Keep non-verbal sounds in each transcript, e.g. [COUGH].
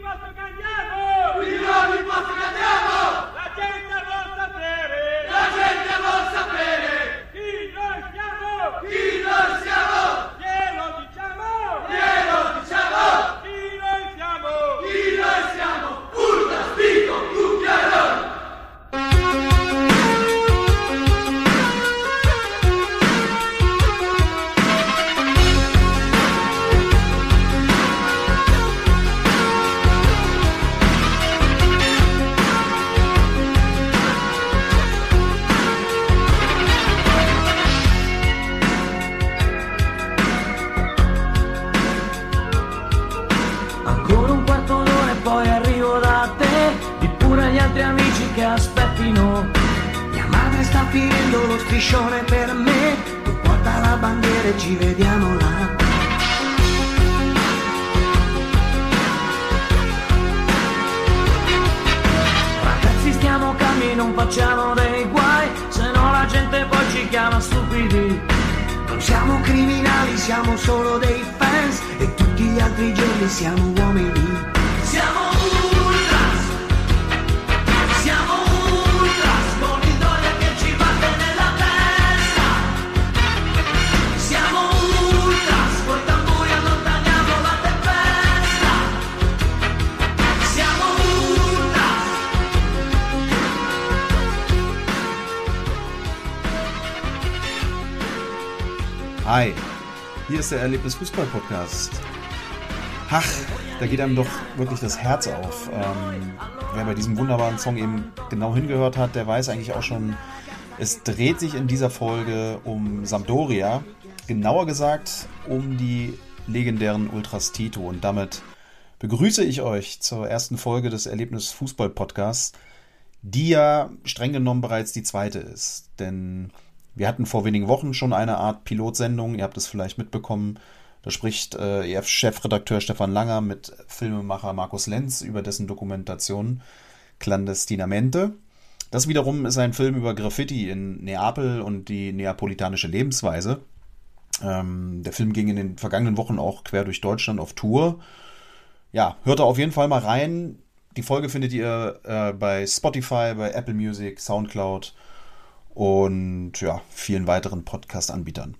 Paso Cañar. Hier ist der Erlebnis Fußball Podcast. Ach, da geht einem doch wirklich das Herz auf. Ähm, wer bei diesem wunderbaren Song eben genau hingehört hat, der weiß eigentlich auch schon, es dreht sich in dieser Folge um Sampdoria. Genauer gesagt um die legendären Ultras Tito. Und damit begrüße ich euch zur ersten Folge des Erlebnis Fußball Podcasts, die ja streng genommen bereits die zweite ist. Denn wir hatten vor wenigen Wochen schon eine Art Pilotsendung, ihr habt es vielleicht mitbekommen. Da spricht äh, EF-Chefredakteur Stefan Langer mit Filmemacher Markus Lenz über dessen Dokumentation Clandestinamente. Das wiederum ist ein Film über Graffiti in Neapel und die neapolitanische Lebensweise. Ähm, der Film ging in den vergangenen Wochen auch quer durch Deutschland auf Tour. Ja, hört da auf jeden Fall mal rein. Die Folge findet ihr äh, bei Spotify, bei Apple Music, Soundcloud und ja, vielen weiteren Podcast-Anbietern.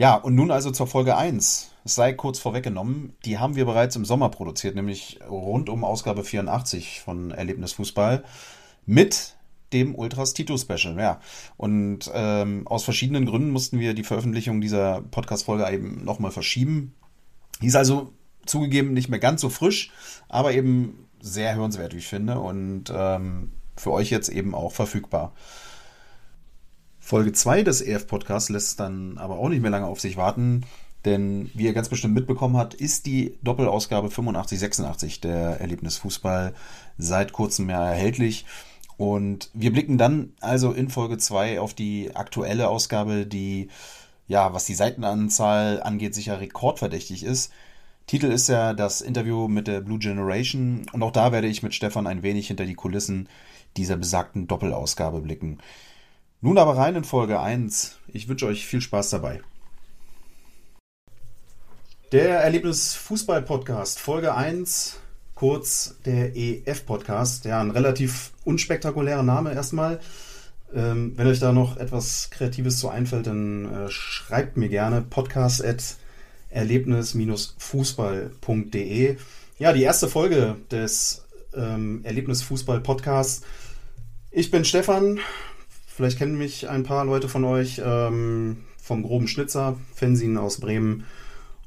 Ja, und nun also zur Folge 1. Es sei kurz vorweggenommen, die haben wir bereits im Sommer produziert, nämlich rund um Ausgabe 84 von Erlebnis Fußball mit dem Ultras Tito Special. Ja, und ähm, aus verschiedenen Gründen mussten wir die Veröffentlichung dieser Podcast-Folge eben nochmal verschieben. Die ist also zugegeben nicht mehr ganz so frisch, aber eben sehr hörenswert, wie ich finde, und ähm, für euch jetzt eben auch verfügbar. Folge 2 des EF-Podcasts lässt dann aber auch nicht mehr lange auf sich warten, denn wie ihr ganz bestimmt mitbekommen habt, ist die Doppelausgabe 85-86 der Erlebnis Fußball seit kurzem ja erhältlich. Und wir blicken dann also in Folge 2 auf die aktuelle Ausgabe, die, ja, was die Seitenanzahl angeht, sicher rekordverdächtig ist. Titel ist ja das Interview mit der Blue Generation und auch da werde ich mit Stefan ein wenig hinter die Kulissen dieser besagten Doppelausgabe blicken. Nun aber rein in Folge 1. Ich wünsche euch viel Spaß dabei. Der Erlebnis Fußball Podcast, Folge 1, kurz der EF Podcast. Ja, ein relativ unspektakulärer Name erstmal. Ähm, wenn euch da noch etwas Kreatives zu einfällt, dann äh, schreibt mir gerne podcast at erlebnis-fußball.de. Ja, die erste Folge des ähm, Erlebnis Fußball Podcasts. Ich bin Stefan, Vielleicht kennen mich ein paar Leute von euch ähm, vom groben Schnitzer, Fanzine aus Bremen.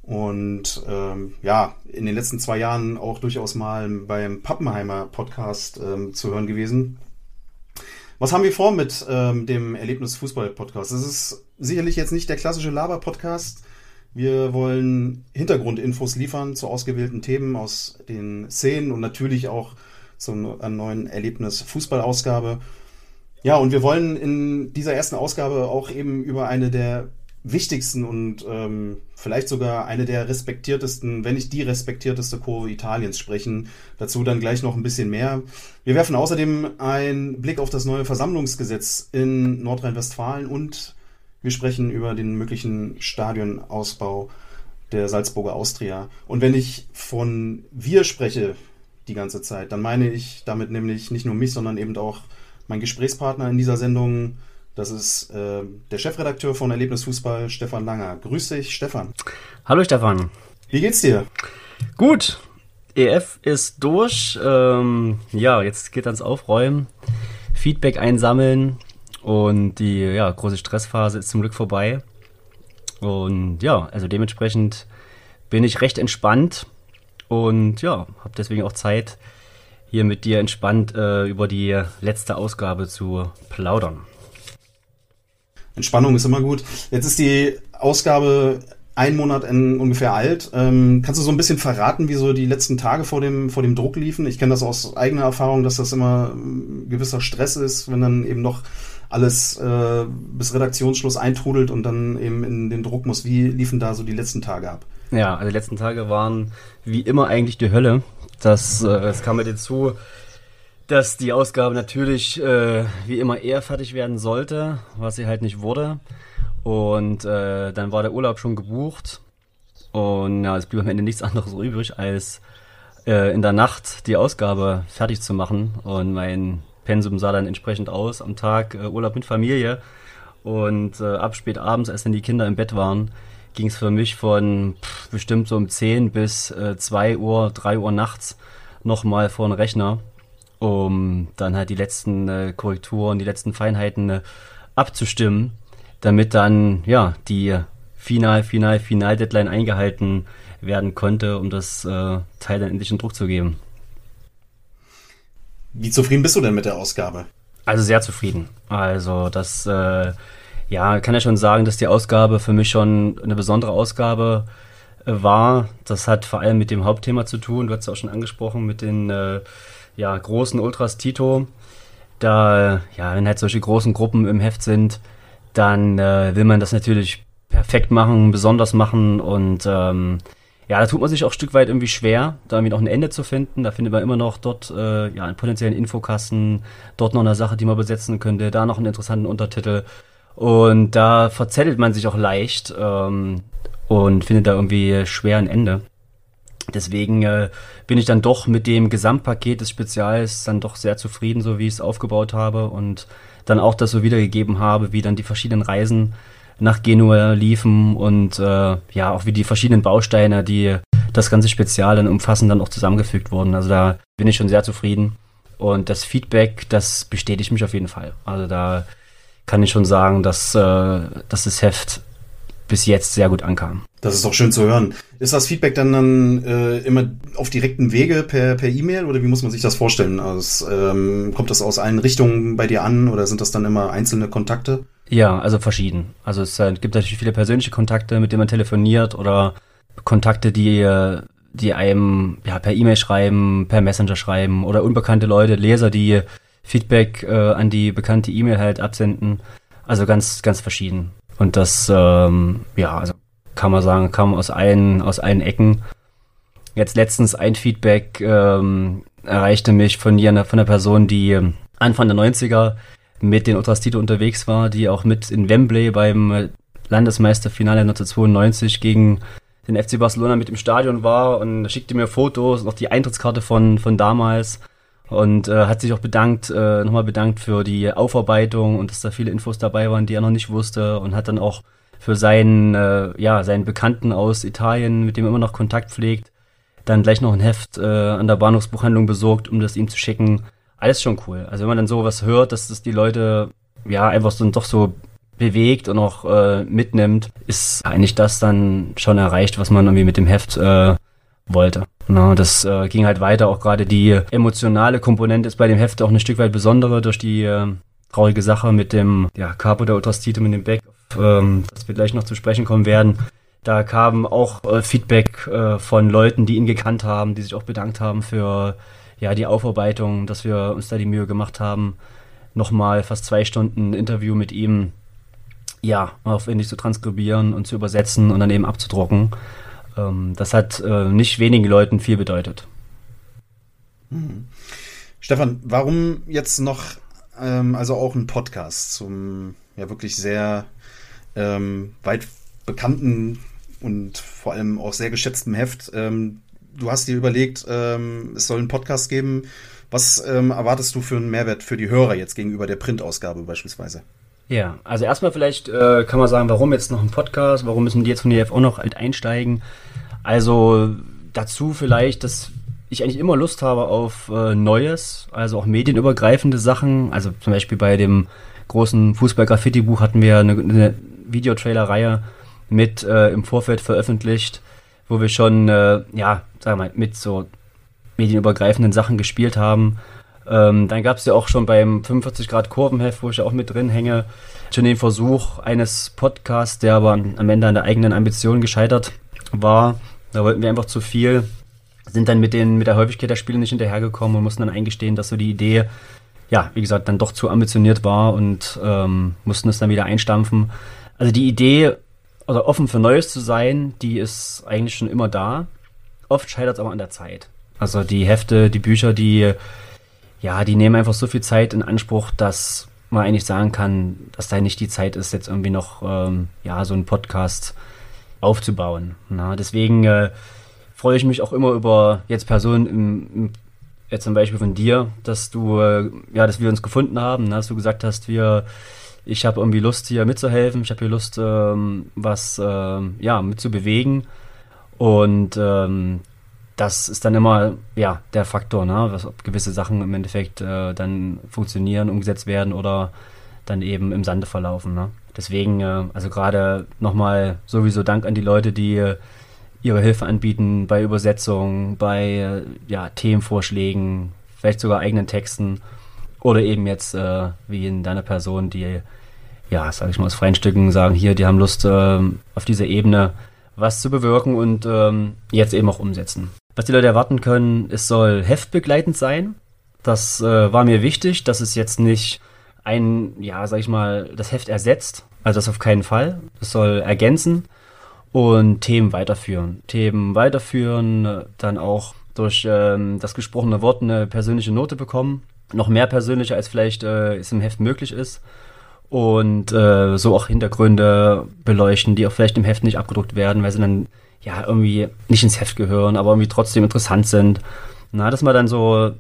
Und ähm, ja, in den letzten zwei Jahren auch durchaus mal beim Pappenheimer Podcast ähm, zu hören gewesen. Was haben wir vor mit ähm, dem Erlebnis Fußball Podcast? Es ist sicherlich jetzt nicht der klassische Laber-Podcast. Wir wollen Hintergrundinfos liefern zu ausgewählten Themen aus den Szenen und natürlich auch zur neuen Erlebnis Fußball-Ausgabe. Ja, und wir wollen in dieser ersten Ausgabe auch eben über eine der wichtigsten und ähm, vielleicht sogar eine der respektiertesten, wenn nicht die respektierteste Kurve Italiens sprechen. Dazu dann gleich noch ein bisschen mehr. Wir werfen außerdem einen Blick auf das neue Versammlungsgesetz in Nordrhein-Westfalen und wir sprechen über den möglichen Stadionausbau der Salzburger Austria. Und wenn ich von wir spreche, die ganze Zeit. Dann meine ich damit nämlich nicht nur mich, sondern eben auch mein Gesprächspartner in dieser Sendung. Das ist äh, der Chefredakteur von Erlebnisfußball, Stefan Langer. Grüß dich, Stefan. Hallo Stefan. Wie geht's dir? Gut. EF ist durch. Ähm, ja, jetzt geht ans Aufräumen, Feedback einsammeln und die ja, große Stressphase ist zum Glück vorbei. Und ja, also dementsprechend bin ich recht entspannt und ja, habe deswegen auch Zeit, hier mit dir entspannt äh, über die letzte Ausgabe zu plaudern. Entspannung ist immer gut. Jetzt ist die Ausgabe ein Monat in, ungefähr alt. Ähm, kannst du so ein bisschen verraten, wie so die letzten Tage vor dem, vor dem Druck liefen? Ich kenne das aus eigener Erfahrung, dass das immer ein gewisser Stress ist, wenn dann eben noch alles äh, bis Redaktionsschluss eintrudelt und dann eben in den Druck muss. Wie liefen da so die letzten Tage ab? Ja, also die letzten Tage waren wie immer eigentlich die Hölle. Das, äh, das kam mit hinzu, dass die Ausgabe natürlich äh, wie immer eher fertig werden sollte, was sie halt nicht wurde. Und äh, dann war der Urlaub schon gebucht. Und ja, es blieb am Ende nichts anderes übrig, als äh, in der Nacht die Ausgabe fertig zu machen. Und mein Pensum sah dann entsprechend aus. Am Tag äh, Urlaub mit Familie und äh, ab spät abends, als dann die Kinder im Bett waren, ging es für mich von pff, bestimmt so um 10 bis äh, 2 Uhr, 3 Uhr nachts nochmal vor den Rechner, um dann halt die letzten äh, Korrekturen, die letzten Feinheiten äh, abzustimmen, damit dann ja die Final, Final, Final-Deadline eingehalten werden konnte, um das äh, Teil dann endlich in Druck zu geben. Wie zufrieden bist du denn mit der Ausgabe? Also sehr zufrieden. Also das, äh, ja, kann ja schon sagen, dass die Ausgabe für mich schon eine besondere Ausgabe äh, war. Das hat vor allem mit dem Hauptthema zu tun. Du hast es auch schon angesprochen mit den äh, ja, großen Ultras Tito. Da, ja, wenn halt solche großen Gruppen im Heft sind, dann äh, will man das natürlich perfekt machen, besonders machen und ähm, ja, da tut man sich auch ein Stück weit irgendwie schwer, da irgendwie noch ein Ende zu finden. Da findet man immer noch dort äh, ja, einen potenziellen Infokasten, dort noch eine Sache, die man besetzen könnte, da noch einen interessanten Untertitel. Und da verzettelt man sich auch leicht ähm, und findet da irgendwie schwer ein Ende. Deswegen äh, bin ich dann doch mit dem Gesamtpaket des Spezials dann doch sehr zufrieden, so wie ich es aufgebaut habe und dann auch das so wiedergegeben habe, wie dann die verschiedenen Reisen nach Genua liefen und äh, ja, auch wie die verschiedenen Bausteine, die das ganze Spezial dann umfassen, dann auch zusammengefügt wurden. Also da bin ich schon sehr zufrieden. Und das Feedback, das bestätigt mich auf jeden Fall. Also da kann ich schon sagen, dass, äh, dass das Heft bis jetzt sehr gut ankam. Das ist doch schön zu hören. Ist das Feedback dann, dann äh, immer auf direktem Wege per per E-Mail oder wie muss man sich das vorstellen? Also, ähm, kommt das aus allen Richtungen bei dir an oder sind das dann immer einzelne Kontakte? Ja, also verschieden. Also es äh, gibt natürlich viele persönliche Kontakte, mit denen man telefoniert oder Kontakte, die, äh, die einem ja, per E-Mail schreiben, per Messenger schreiben oder unbekannte Leute, Leser, die Feedback äh, an die bekannte E-Mail halt absenden. Also ganz, ganz verschieden. Und das, ähm, ja, also kann man sagen, kam aus allen, aus allen Ecken. Jetzt letztens ein Feedback ähm, erreichte mich von, hier, von einer Person, die Anfang der 90er mit den Ultras Tito unterwegs war, die auch mit in Wembley beim Landesmeisterfinale 1992 gegen den FC Barcelona mit im Stadion war und schickte mir Fotos, noch die Eintrittskarte von, von damals und äh, hat sich auch bedankt, äh, nochmal bedankt für die Aufarbeitung und dass da viele Infos dabei waren, die er noch nicht wusste und hat dann auch für seinen, äh, ja, seinen Bekannten aus Italien, mit dem er immer noch Kontakt pflegt, dann gleich noch ein Heft äh, an der Bahnhofsbuchhandlung besorgt, um das ihm zu schicken alles schon cool. Also wenn man dann sowas hört, dass das die Leute ja einfach so doch so bewegt und auch äh, mitnimmt, ist eigentlich das dann schon erreicht, was man irgendwie mit dem Heft äh, wollte. Na, das äh, ging halt weiter, auch gerade die emotionale Komponente ist bei dem Heft auch ein Stück weit besondere durch die äh, traurige Sache mit dem ja, Capo der Ultrastitum in dem Back, ähm, dass wir gleich noch zu sprechen kommen werden. Da kam auch äh, Feedback äh, von Leuten, die ihn gekannt haben, die sich auch bedankt haben für ja, die Aufarbeitung, dass wir uns da die Mühe gemacht haben, nochmal fast zwei Stunden Interview mit ihm, ja, aufwendig zu transkribieren und zu übersetzen und dann eben abzudrucken. Ähm, das hat äh, nicht wenigen Leuten viel bedeutet. Hm. Stefan, warum jetzt noch, ähm, also auch ein Podcast zum ja wirklich sehr ähm, weit bekannten und vor allem auch sehr geschätzten Heft. Ähm, du hast dir überlegt, ähm, es soll einen Podcast geben. Was ähm, erwartest du für einen Mehrwert für die Hörer jetzt gegenüber der Printausgabe beispielsweise? Ja, also erstmal vielleicht äh, kann man sagen, warum jetzt noch ein Podcast, warum müssen die jetzt von der auch noch halt einsteigen? Also dazu vielleicht, dass ich eigentlich immer Lust habe auf äh, Neues, also auch medienübergreifende Sachen. Also zum Beispiel bei dem großen Fußball-Graffiti-Buch hatten wir eine, eine Videotrailer-Reihe mit äh, im Vorfeld veröffentlicht, wo wir schon, äh, ja, sagen wir mal, mit so medienübergreifenden Sachen gespielt haben. Ähm, dann gab es ja auch schon beim 45 Grad Kurvenheft, wo ich ja auch mit drin hänge, schon den Versuch eines Podcasts, der aber am Ende an der eigenen Ambition gescheitert war. Da wollten wir einfach zu viel, sind dann mit, den, mit der Häufigkeit der Spiele nicht hinterhergekommen und mussten dann eingestehen, dass so die Idee, ja, wie gesagt, dann doch zu ambitioniert war und ähm, mussten es dann wieder einstampfen. Also die Idee, oder offen für Neues zu sein, die ist eigentlich schon immer da. Oft scheitert es aber an der Zeit. Also die Hefte, die Bücher, die, ja, die nehmen einfach so viel Zeit in Anspruch, dass man eigentlich sagen kann, dass da nicht die Zeit ist, jetzt irgendwie noch, ähm, ja, so einen Podcast aufzubauen. Na, deswegen äh, freue ich mich auch immer über jetzt Personen im, im jetzt zum Beispiel von dir, dass du, äh, ja, dass wir uns gefunden haben, dass du gesagt hast, wir, ich habe irgendwie Lust hier mitzuhelfen, ich habe hier Lust, ähm, was, ähm, ja, mitzubewegen und ähm, das ist dann immer ja der Faktor, ne? Was, ob gewisse Sachen im Endeffekt äh, dann funktionieren, umgesetzt werden oder dann eben im Sande verlaufen. Ne? Deswegen, äh, also gerade nochmal sowieso Dank an die Leute, die äh, ihre Hilfe anbieten bei Übersetzungen, bei äh, ja, Themenvorschlägen, vielleicht sogar eigenen Texten oder eben jetzt äh, wie in deiner Person, die ja, sage ich mal aus freien Stücken sagen, hier, die haben Lust ähm, auf dieser Ebene was zu bewirken und ähm, jetzt eben auch umsetzen. Was die Leute erwarten können, es soll heftbegleitend sein. Das äh, war mir wichtig, dass es jetzt nicht ein, ja, sag ich mal, das Heft ersetzt. Also das auf keinen Fall. Es soll ergänzen und Themen weiterführen. Themen weiterführen, dann auch durch ähm, das gesprochene Wort eine persönliche Note bekommen. Noch mehr persönlicher, als vielleicht äh, es im Heft möglich ist. Und äh, so auch Hintergründe beleuchten, die auch vielleicht im Heft nicht abgedruckt werden, weil sie dann ja, irgendwie nicht ins Heft gehören, aber irgendwie trotzdem interessant sind. Na, dass man dann so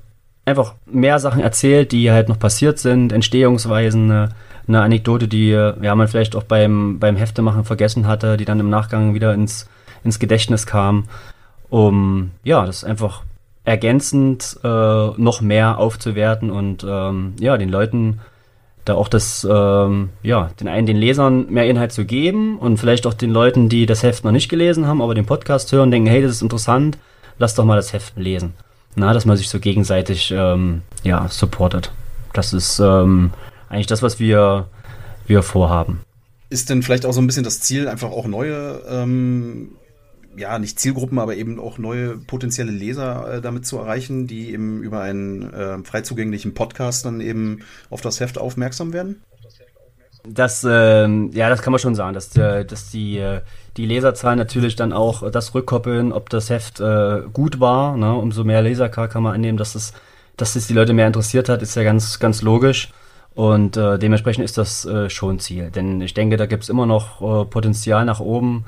einfach mehr Sachen erzählt, die halt noch passiert sind, Entstehungsweisen, eine, eine Anekdote, die ja, man vielleicht auch beim, beim Heftemachen vergessen hatte, die dann im Nachgang wieder ins, ins Gedächtnis kam, um ja, das einfach ergänzend äh, noch mehr aufzuwerten und ähm, ja, den Leuten da auch das, ähm, ja, den einen den Lesern mehr Inhalt zu geben und vielleicht auch den Leuten, die das Heft noch nicht gelesen haben, aber den Podcast hören, denken, hey, das ist interessant, lass doch mal das Heft lesen. Na, dass man sich so gegenseitig, ähm, ja, supportet. Das ist ähm, eigentlich das, was wir, wir vorhaben. Ist denn vielleicht auch so ein bisschen das Ziel, einfach auch neue ähm, ja, nicht Zielgruppen, aber eben auch neue potenzielle Leser äh, damit zu erreichen, die eben über einen äh, frei zugänglichen Podcast dann eben auf das Heft aufmerksam werden? Das, ähm, ja, das kann man schon sagen, dass, äh, dass die, äh, die Leserzahlen natürlich dann auch das rückkoppeln, ob das Heft äh, gut war. Ne? Umso mehr Leser kann man annehmen, dass es, dass es die Leute mehr interessiert hat, ist ja ganz, ganz logisch. Und äh, dementsprechend ist das äh, schon Ziel. Denn ich denke, da gibt es immer noch äh, Potenzial nach oben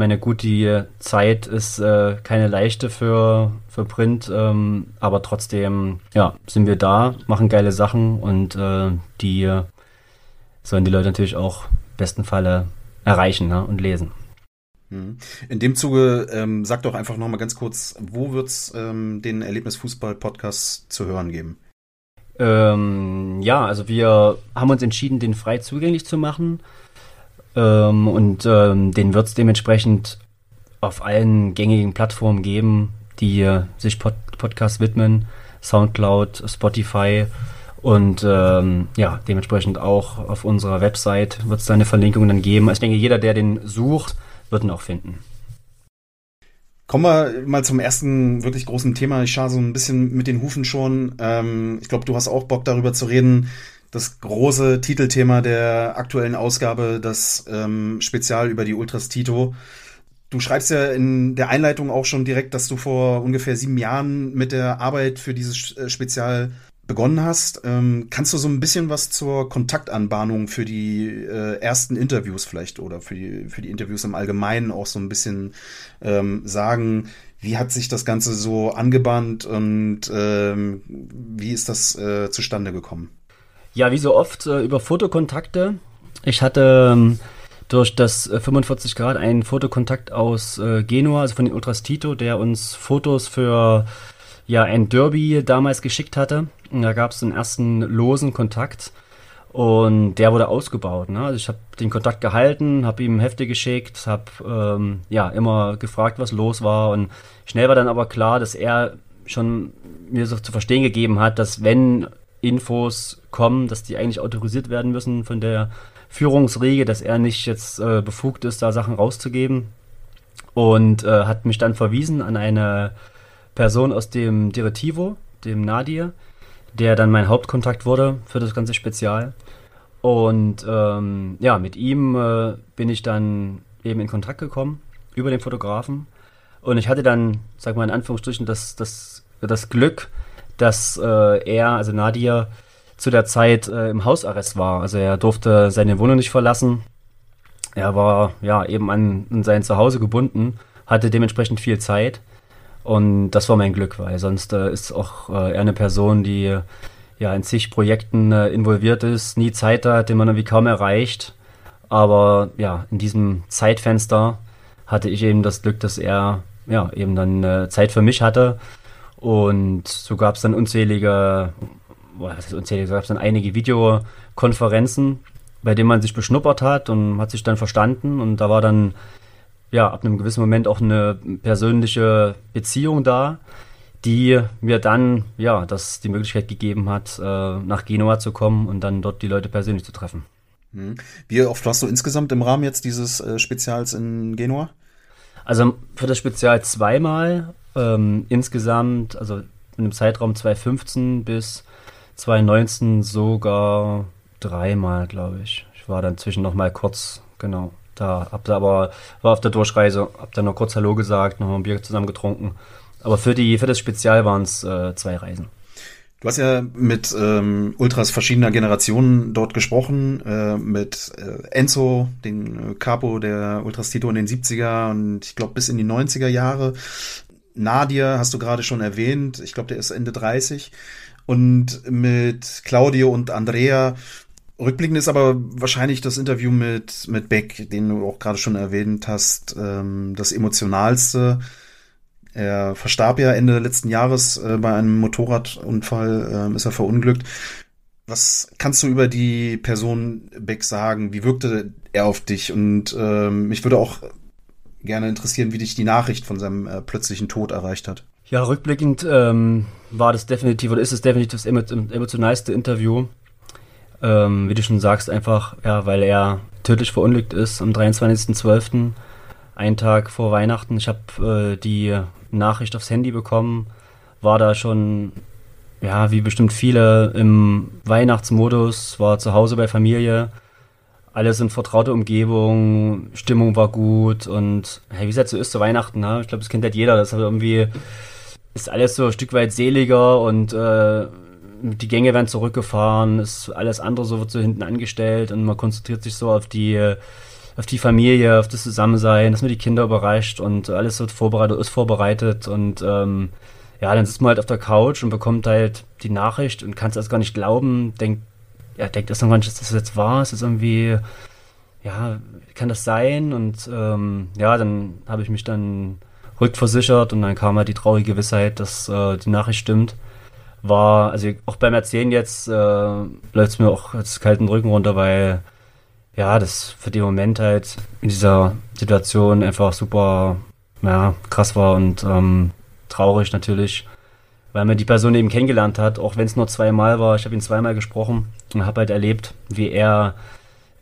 meine, gut, die Zeit ist äh, keine leichte für, für Print, ähm, aber trotzdem, ja, sind wir da, machen geile Sachen und äh, die sollen die Leute natürlich auch im besten Falle erreichen ne, und lesen. Mhm. In dem Zuge, ähm, sag doch einfach nochmal ganz kurz, wo wird es ähm, den Erlebnisfußball-Podcast zu hören geben? Ähm, ja, also wir haben uns entschieden, den frei zugänglich zu machen. Ähm, und ähm, den wird es dementsprechend auf allen gängigen Plattformen geben, die äh, sich Pod Podcasts widmen. Soundcloud, Spotify und ähm, ja, dementsprechend auch auf unserer Website wird es da eine Verlinkung dann geben. Also ich denke, jeder, der den sucht, wird ihn auch finden. Kommen wir mal zum ersten wirklich großen Thema. Ich schaue so ein bisschen mit den Hufen schon. Ähm, ich glaube, du hast auch Bock darüber zu reden, das große Titelthema der aktuellen Ausgabe, das ähm, Spezial über die Ultras Tito. Du schreibst ja in der Einleitung auch schon direkt, dass du vor ungefähr sieben Jahren mit der Arbeit für dieses äh, Spezial begonnen hast. Ähm, kannst du so ein bisschen was zur Kontaktanbahnung für die äh, ersten Interviews vielleicht oder für die, für die Interviews im Allgemeinen auch so ein bisschen ähm, sagen? Wie hat sich das Ganze so angebahnt und ähm, wie ist das äh, zustande gekommen? Ja, wie so oft äh, über Fotokontakte. Ich hatte ähm, durch das 45 äh, Grad einen Fotokontakt aus äh, Genua, also von den Ultras Tito, der uns Fotos für ja, ein Derby damals geschickt hatte. Und da gab es den ersten losen Kontakt und der wurde ausgebaut. Ne? Also ich habe den Kontakt gehalten, habe ihm Hefte geschickt, habe ähm, ja immer gefragt, was los war und schnell war dann aber klar, dass er schon mir so zu verstehen gegeben hat, dass wenn Infos kommen, dass die eigentlich autorisiert werden müssen von der Führungsriege, dass er nicht jetzt äh, befugt ist, da Sachen rauszugeben. Und äh, hat mich dann verwiesen an eine Person aus dem Diretivo, dem Nadir, der dann mein Hauptkontakt wurde für das ganze Spezial. Und ähm, ja, mit ihm äh, bin ich dann eben in Kontakt gekommen über den Fotografen. Und ich hatte dann, sag mal in Anführungsstrichen, das, das, das Glück, dass äh, er, also Nadir, zu der Zeit äh, im Hausarrest war. Also er durfte seine Wohnung nicht verlassen. Er war ja eben an, an sein Zuhause gebunden, hatte dementsprechend viel Zeit. Und das war mein Glück, weil sonst äh, ist auch äh, er eine Person, die ja in zig Projekten äh, involviert ist, nie Zeit hat, den man irgendwie kaum erreicht. Aber ja, in diesem Zeitfenster hatte ich eben das Glück, dass er ja eben dann äh, Zeit für mich hatte. Und so gab es dann unzählige was ist unzählige, gab es dann einige Videokonferenzen, bei denen man sich beschnuppert hat und hat sich dann verstanden und da war dann ja ab einem gewissen Moment auch eine persönliche Beziehung da, die mir dann ja das die Möglichkeit gegeben hat, äh, nach Genua zu kommen und dann dort die Leute persönlich zu treffen. Hm. Wie oft warst du insgesamt im Rahmen jetzt dieses äh, Spezials in Genua? Also für das Spezial zweimal. Ähm, insgesamt, also in einem Zeitraum 2015 bis 2019 sogar dreimal, glaube ich. Ich war dann zwischen noch mal kurz, genau. Da hab da aber, war auf der Durchreise, hab dann noch kurz Hallo gesagt, noch ein Bier zusammen getrunken. Aber für, die, für das Spezial waren es äh, zwei Reisen. Du hast ja mit ähm, Ultras verschiedener Generationen dort gesprochen, äh, mit äh, Enzo, den äh, Capo der Ultras Tito in den 70er und ich glaube bis in die 90er Jahre. Nadia hast du gerade schon erwähnt, ich glaube, der ist Ende 30. Und mit Claudio und Andrea. Rückblickend ist aber wahrscheinlich das Interview mit, mit Beck, den du auch gerade schon erwähnt hast, ähm, das emotionalste. Er verstarb ja Ende letzten Jahres äh, bei einem Motorradunfall, äh, ist er verunglückt. Was kannst du über die Person Beck sagen? Wie wirkte er auf dich? Und ähm, mich würde auch gerne interessieren, wie dich die Nachricht von seinem äh, plötzlichen Tod erreicht hat. Ja, rückblickend ähm, war das definitiv oder ist es definitiv das emotionalste Interview. Ähm, wie du schon sagst, einfach, ja, weil er tödlich verunglückt ist am 23.12., einen Tag vor Weihnachten. Ich habe äh, die Nachricht aufs Handy bekommen, war da schon, ja, wie bestimmt viele im Weihnachtsmodus, war zu Hause bei Familie, alles in vertrauter Umgebung, Stimmung war gut und hey, wie es halt so ist zu Weihnachten, ne? ich glaube, das kennt halt jeder, das hat irgendwie ist alles so ein Stück weit seliger und äh, die Gänge werden zurückgefahren, ist alles andere so wird so hinten angestellt und man konzentriert sich so auf die auf die Familie, auf das Zusammensein, dass man die Kinder überrascht und alles wird vorbereitet, ist vorbereitet und ähm, ja, dann sitzt man halt auf der Couch und bekommt halt die Nachricht und kann es erst gar nicht glauben, denkt, ja, denkt erst noch gar nicht, das jetzt es ist irgendwie, ja, kann das sein? Und ähm, ja, dann habe ich mich dann rückversichert und dann kam halt die traurige Gewissheit, dass äh, die Nachricht stimmt. War, also auch beim Erzählen jetzt äh, läuft es mir auch jetzt kalten Rücken runter, weil ja, das für den Moment halt in dieser Situation einfach super ja, krass war und ähm, traurig natürlich, weil man die Person eben kennengelernt hat, auch wenn es nur zweimal war. Ich habe ihn zweimal gesprochen und habe halt erlebt, wie er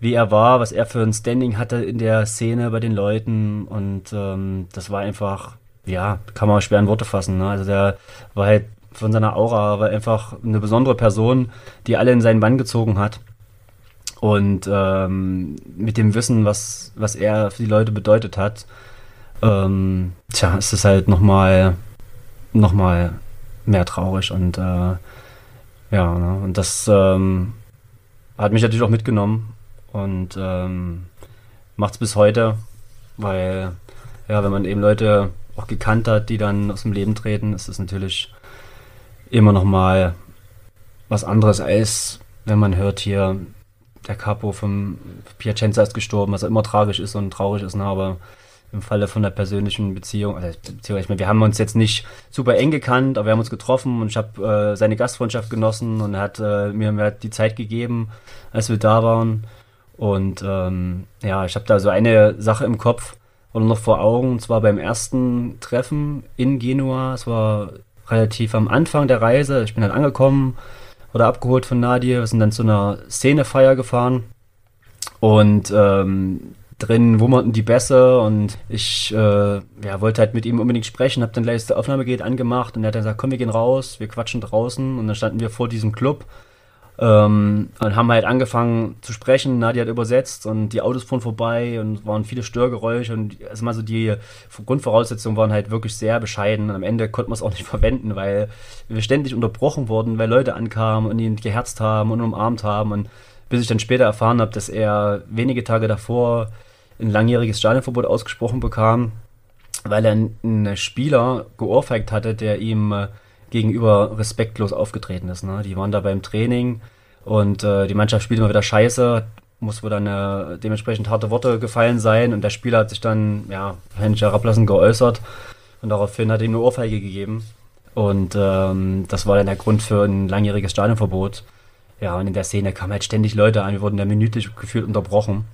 wie er war, was er für ein Standing hatte in der Szene bei den Leuten und ähm, das war einfach, ja, kann man schwer in Worte fassen. Ne? Also der war halt von seiner Aura, war einfach eine besondere Person, die alle in seinen Bann gezogen hat. Und ähm, mit dem Wissen, was, was er für die Leute bedeutet hat, ähm, tja, ist es halt nochmal noch mal mehr traurig und äh, Ja, ne? und das ähm, hat mich natürlich auch mitgenommen und ähm, macht es bis heute, weil ja, wenn man eben Leute auch gekannt hat, die dann aus dem Leben treten, ist es natürlich immer noch mal was anderes als wenn man hört hier der Capo vom Piacenza ist gestorben, was immer tragisch ist und traurig ist, ne? aber im Falle von der persönlichen Beziehung, also ich meine, wir haben uns jetzt nicht super eng gekannt, aber wir haben uns getroffen und ich habe äh, seine Gastfreundschaft genossen und er hat äh, mir, mir die Zeit gegeben, als wir da waren. Und ähm, ja, ich habe da so eine Sache im Kopf oder noch vor Augen, und zwar beim ersten Treffen in Genua. Es war relativ am Anfang der Reise. Ich bin halt angekommen oder abgeholt von Nadia. Wir sind dann zu einer Szenefeier gefahren. Und ähm, drin wummerten die Bässe. Und ich äh, ja, wollte halt mit ihm unbedingt sprechen, habe dann gleich das Aufnahmegerät angemacht. Und er hat dann gesagt, komm, wir gehen raus, wir quatschen draußen. Und dann standen wir vor diesem Club ähm, und haben halt angefangen zu sprechen, Nadia hat übersetzt und die Autos fuhren vorbei und waren viele Störgeräusche und also mal so die Grundvoraussetzungen waren halt wirklich sehr bescheiden und am Ende konnte man es auch nicht [LAUGHS] verwenden, weil wir ständig unterbrochen wurden, weil Leute ankamen und ihn geherzt haben und umarmt haben und bis ich dann später erfahren habe, dass er wenige Tage davor ein langjähriges Stadionverbot ausgesprochen bekam, weil er einen Spieler geohrfeigt hatte, der ihm äh, gegenüber respektlos aufgetreten ist. Ne? Die waren da beim Training und äh, die Mannschaft spielt immer wieder scheiße, muss wohl dann äh, dementsprechend harte Worte gefallen sein und der Spieler hat sich dann, ja, wahrscheinlich herablassend geäußert und daraufhin hat er ihm eine Ohrfeige gegeben. Und ähm, das war dann der Grund für ein langjähriges Stadionverbot. Ja, und in der Szene kamen halt ständig Leute an, wir wurden da minütlich gefühlt unterbrochen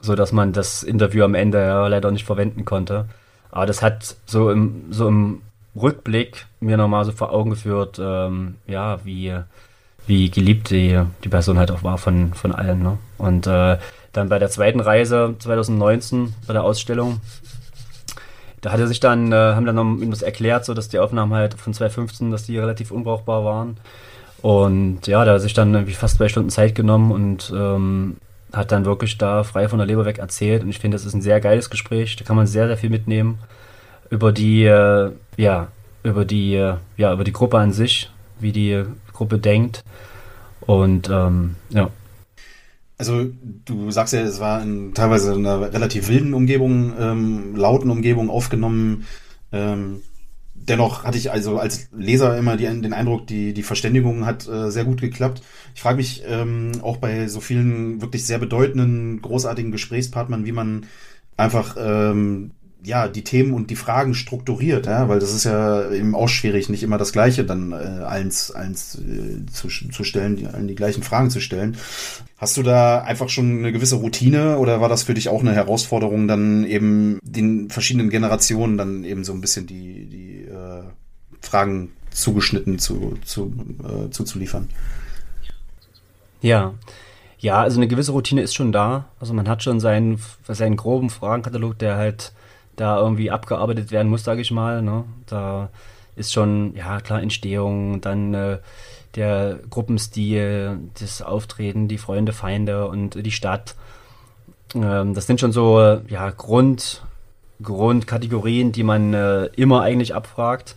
so dass man das Interview am Ende ja leider nicht verwenden konnte. Aber das hat so im, so im Rückblick mir nochmal so vor Augen geführt, ähm, ja, wie, wie geliebt die, die Person halt auch war von, von allen. Ne? Und äh, dann bei der zweiten Reise 2019 bei der Ausstellung, da hat er sich dann, äh, haben dann noch das erklärt, so dass die Aufnahmen halt von 2015, dass die relativ unbrauchbar waren. Und ja, da hat er sich dann irgendwie fast zwei Stunden Zeit genommen und ähm, hat dann wirklich da frei von der Leber weg erzählt. Und ich finde, das ist ein sehr geiles Gespräch. Da kann man sehr, sehr viel mitnehmen über die, äh, ja, über die, äh, ja, über die Gruppe an sich, wie die Gruppe denkt. Und ähm, ja. Also du sagst ja, es war in teilweise in einer relativ wilden Umgebung, ähm, lauten Umgebung aufgenommen. Ähm, dennoch hatte ich also als Leser immer die, den Eindruck, die, die Verständigung hat äh, sehr gut geklappt. Ich frage mich ähm, auch bei so vielen wirklich sehr bedeutenden, großartigen Gesprächspartnern, wie man einfach ähm, ja, die Themen und die Fragen strukturiert, ja, weil das ist ja eben auch schwierig, nicht immer das Gleiche dann äh, allen, allen äh, zu, zu stellen, die, allen die gleichen Fragen zu stellen. Hast du da einfach schon eine gewisse Routine oder war das für dich auch eine Herausforderung, dann eben den verschiedenen Generationen dann eben so ein bisschen die, die äh, Fragen zugeschnitten zu, zu, äh, zuzuliefern? Ja. Ja, also eine gewisse Routine ist schon da. Also man hat schon seinen, seinen groben Fragenkatalog, der halt da irgendwie abgearbeitet werden muss, sage ich mal. Ne? Da ist schon, ja klar, Entstehung, dann äh, der Gruppenstil, das Auftreten, die Freunde, Feinde und die Stadt. Ähm, das sind schon so ja, Grund, Grundkategorien, die man äh, immer eigentlich abfragt.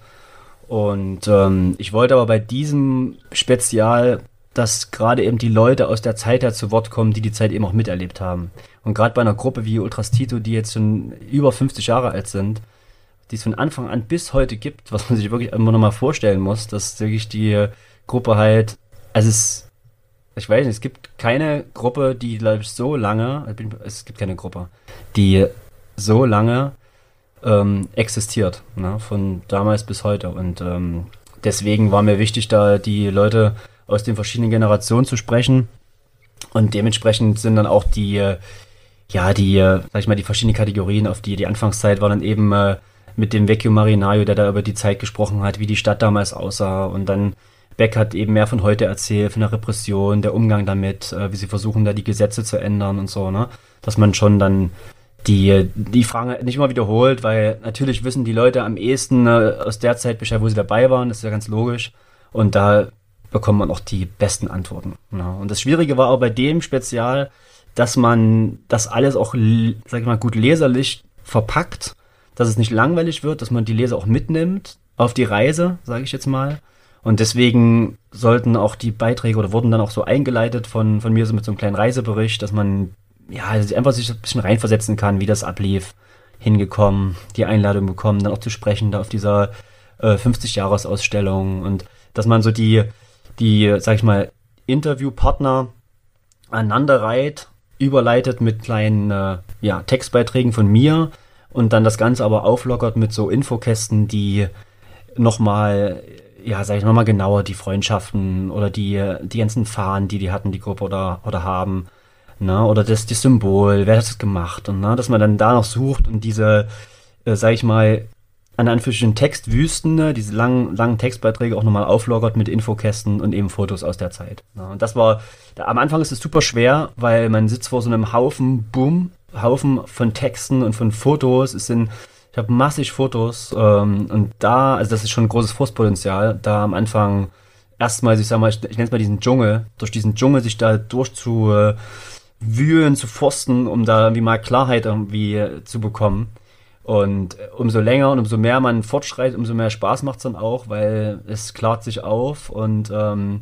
Und ähm, ich wollte aber bei diesem Spezial, dass gerade eben die Leute aus der Zeit da zu Wort kommen, die die Zeit eben auch miterlebt haben. Und gerade bei einer Gruppe wie Ultras Tito, die jetzt schon über 50 Jahre alt sind, die es von Anfang an bis heute gibt, was man sich wirklich immer noch mal vorstellen muss, dass wirklich die Gruppe halt, also es, ich weiß nicht, es gibt keine Gruppe, die, ich, so lange, es gibt keine Gruppe, die so lange ähm, existiert, ne, von damals bis heute. Und ähm, deswegen war mir wichtig, da die Leute aus den verschiedenen Generationen zu sprechen. Und dementsprechend sind dann auch die, ja, die, sag ich mal, die verschiedenen Kategorien, auf die die Anfangszeit war dann eben äh, mit dem Vecchio Marinaio, der da über die Zeit gesprochen hat, wie die Stadt damals aussah. Und dann Beck hat eben mehr von heute erzählt, von der Repression, der Umgang damit, äh, wie sie versuchen, da die Gesetze zu ändern und so, ne? Dass man schon dann die, die Fragen nicht immer wiederholt, weil natürlich wissen die Leute am ehesten äh, aus der Zeit Bescheid, wo sie dabei waren, das ist ja ganz logisch. Und da bekommt man auch die besten Antworten. Ne? Und das Schwierige war auch bei dem Spezial, dass man das alles auch, sag ich mal, gut leserlich verpackt, dass es nicht langweilig wird, dass man die Leser auch mitnimmt auf die Reise, sage ich jetzt mal Und deswegen sollten auch die Beiträge oder wurden dann auch so eingeleitet von, von mir so mit so einem kleinen Reisebericht, dass man ja einfach sich ein bisschen reinversetzen kann, wie das ablief, hingekommen, die Einladung bekommen, dann auch zu sprechen da auf dieser äh, 50-Jahres-Ausstellung und dass man so die, die, sag ich mal, Interviewpartner aneinander reiht, überleitet mit kleinen äh, ja, Textbeiträgen von mir und dann das Ganze aber auflockert mit so Infokästen, die nochmal ja, sag ich nochmal genauer, die Freundschaften oder die, die ganzen Fahnen, die die hatten, die Gruppe oder, oder haben, ne, oder das, das Symbol, wer hat das gemacht und, ne, dass man dann da noch sucht und diese, äh, sag ich mal, an Anführungsstrichen Textwüsten, diese langen, langen Textbeiträge auch nochmal auflockert mit Infokästen und eben Fotos aus der Zeit. Ne. Und das war, da, am Anfang ist es super schwer, weil man sitzt vor so einem Haufen, boom, Haufen von Texten und von Fotos. Es sind ich habe massig Fotos ähm, und da, also das ist schon ein großes Frustpotenzial, da am Anfang erstmal, ich sag mal, ich, ich nenne es mal diesen Dschungel, durch diesen Dschungel sich da durchzuwühlen, äh, zu forsten, um da irgendwie mal Klarheit irgendwie zu bekommen. Und umso länger und umso mehr man fortschreitet, umso mehr Spaß macht es dann auch, weil es klart sich auf und ähm,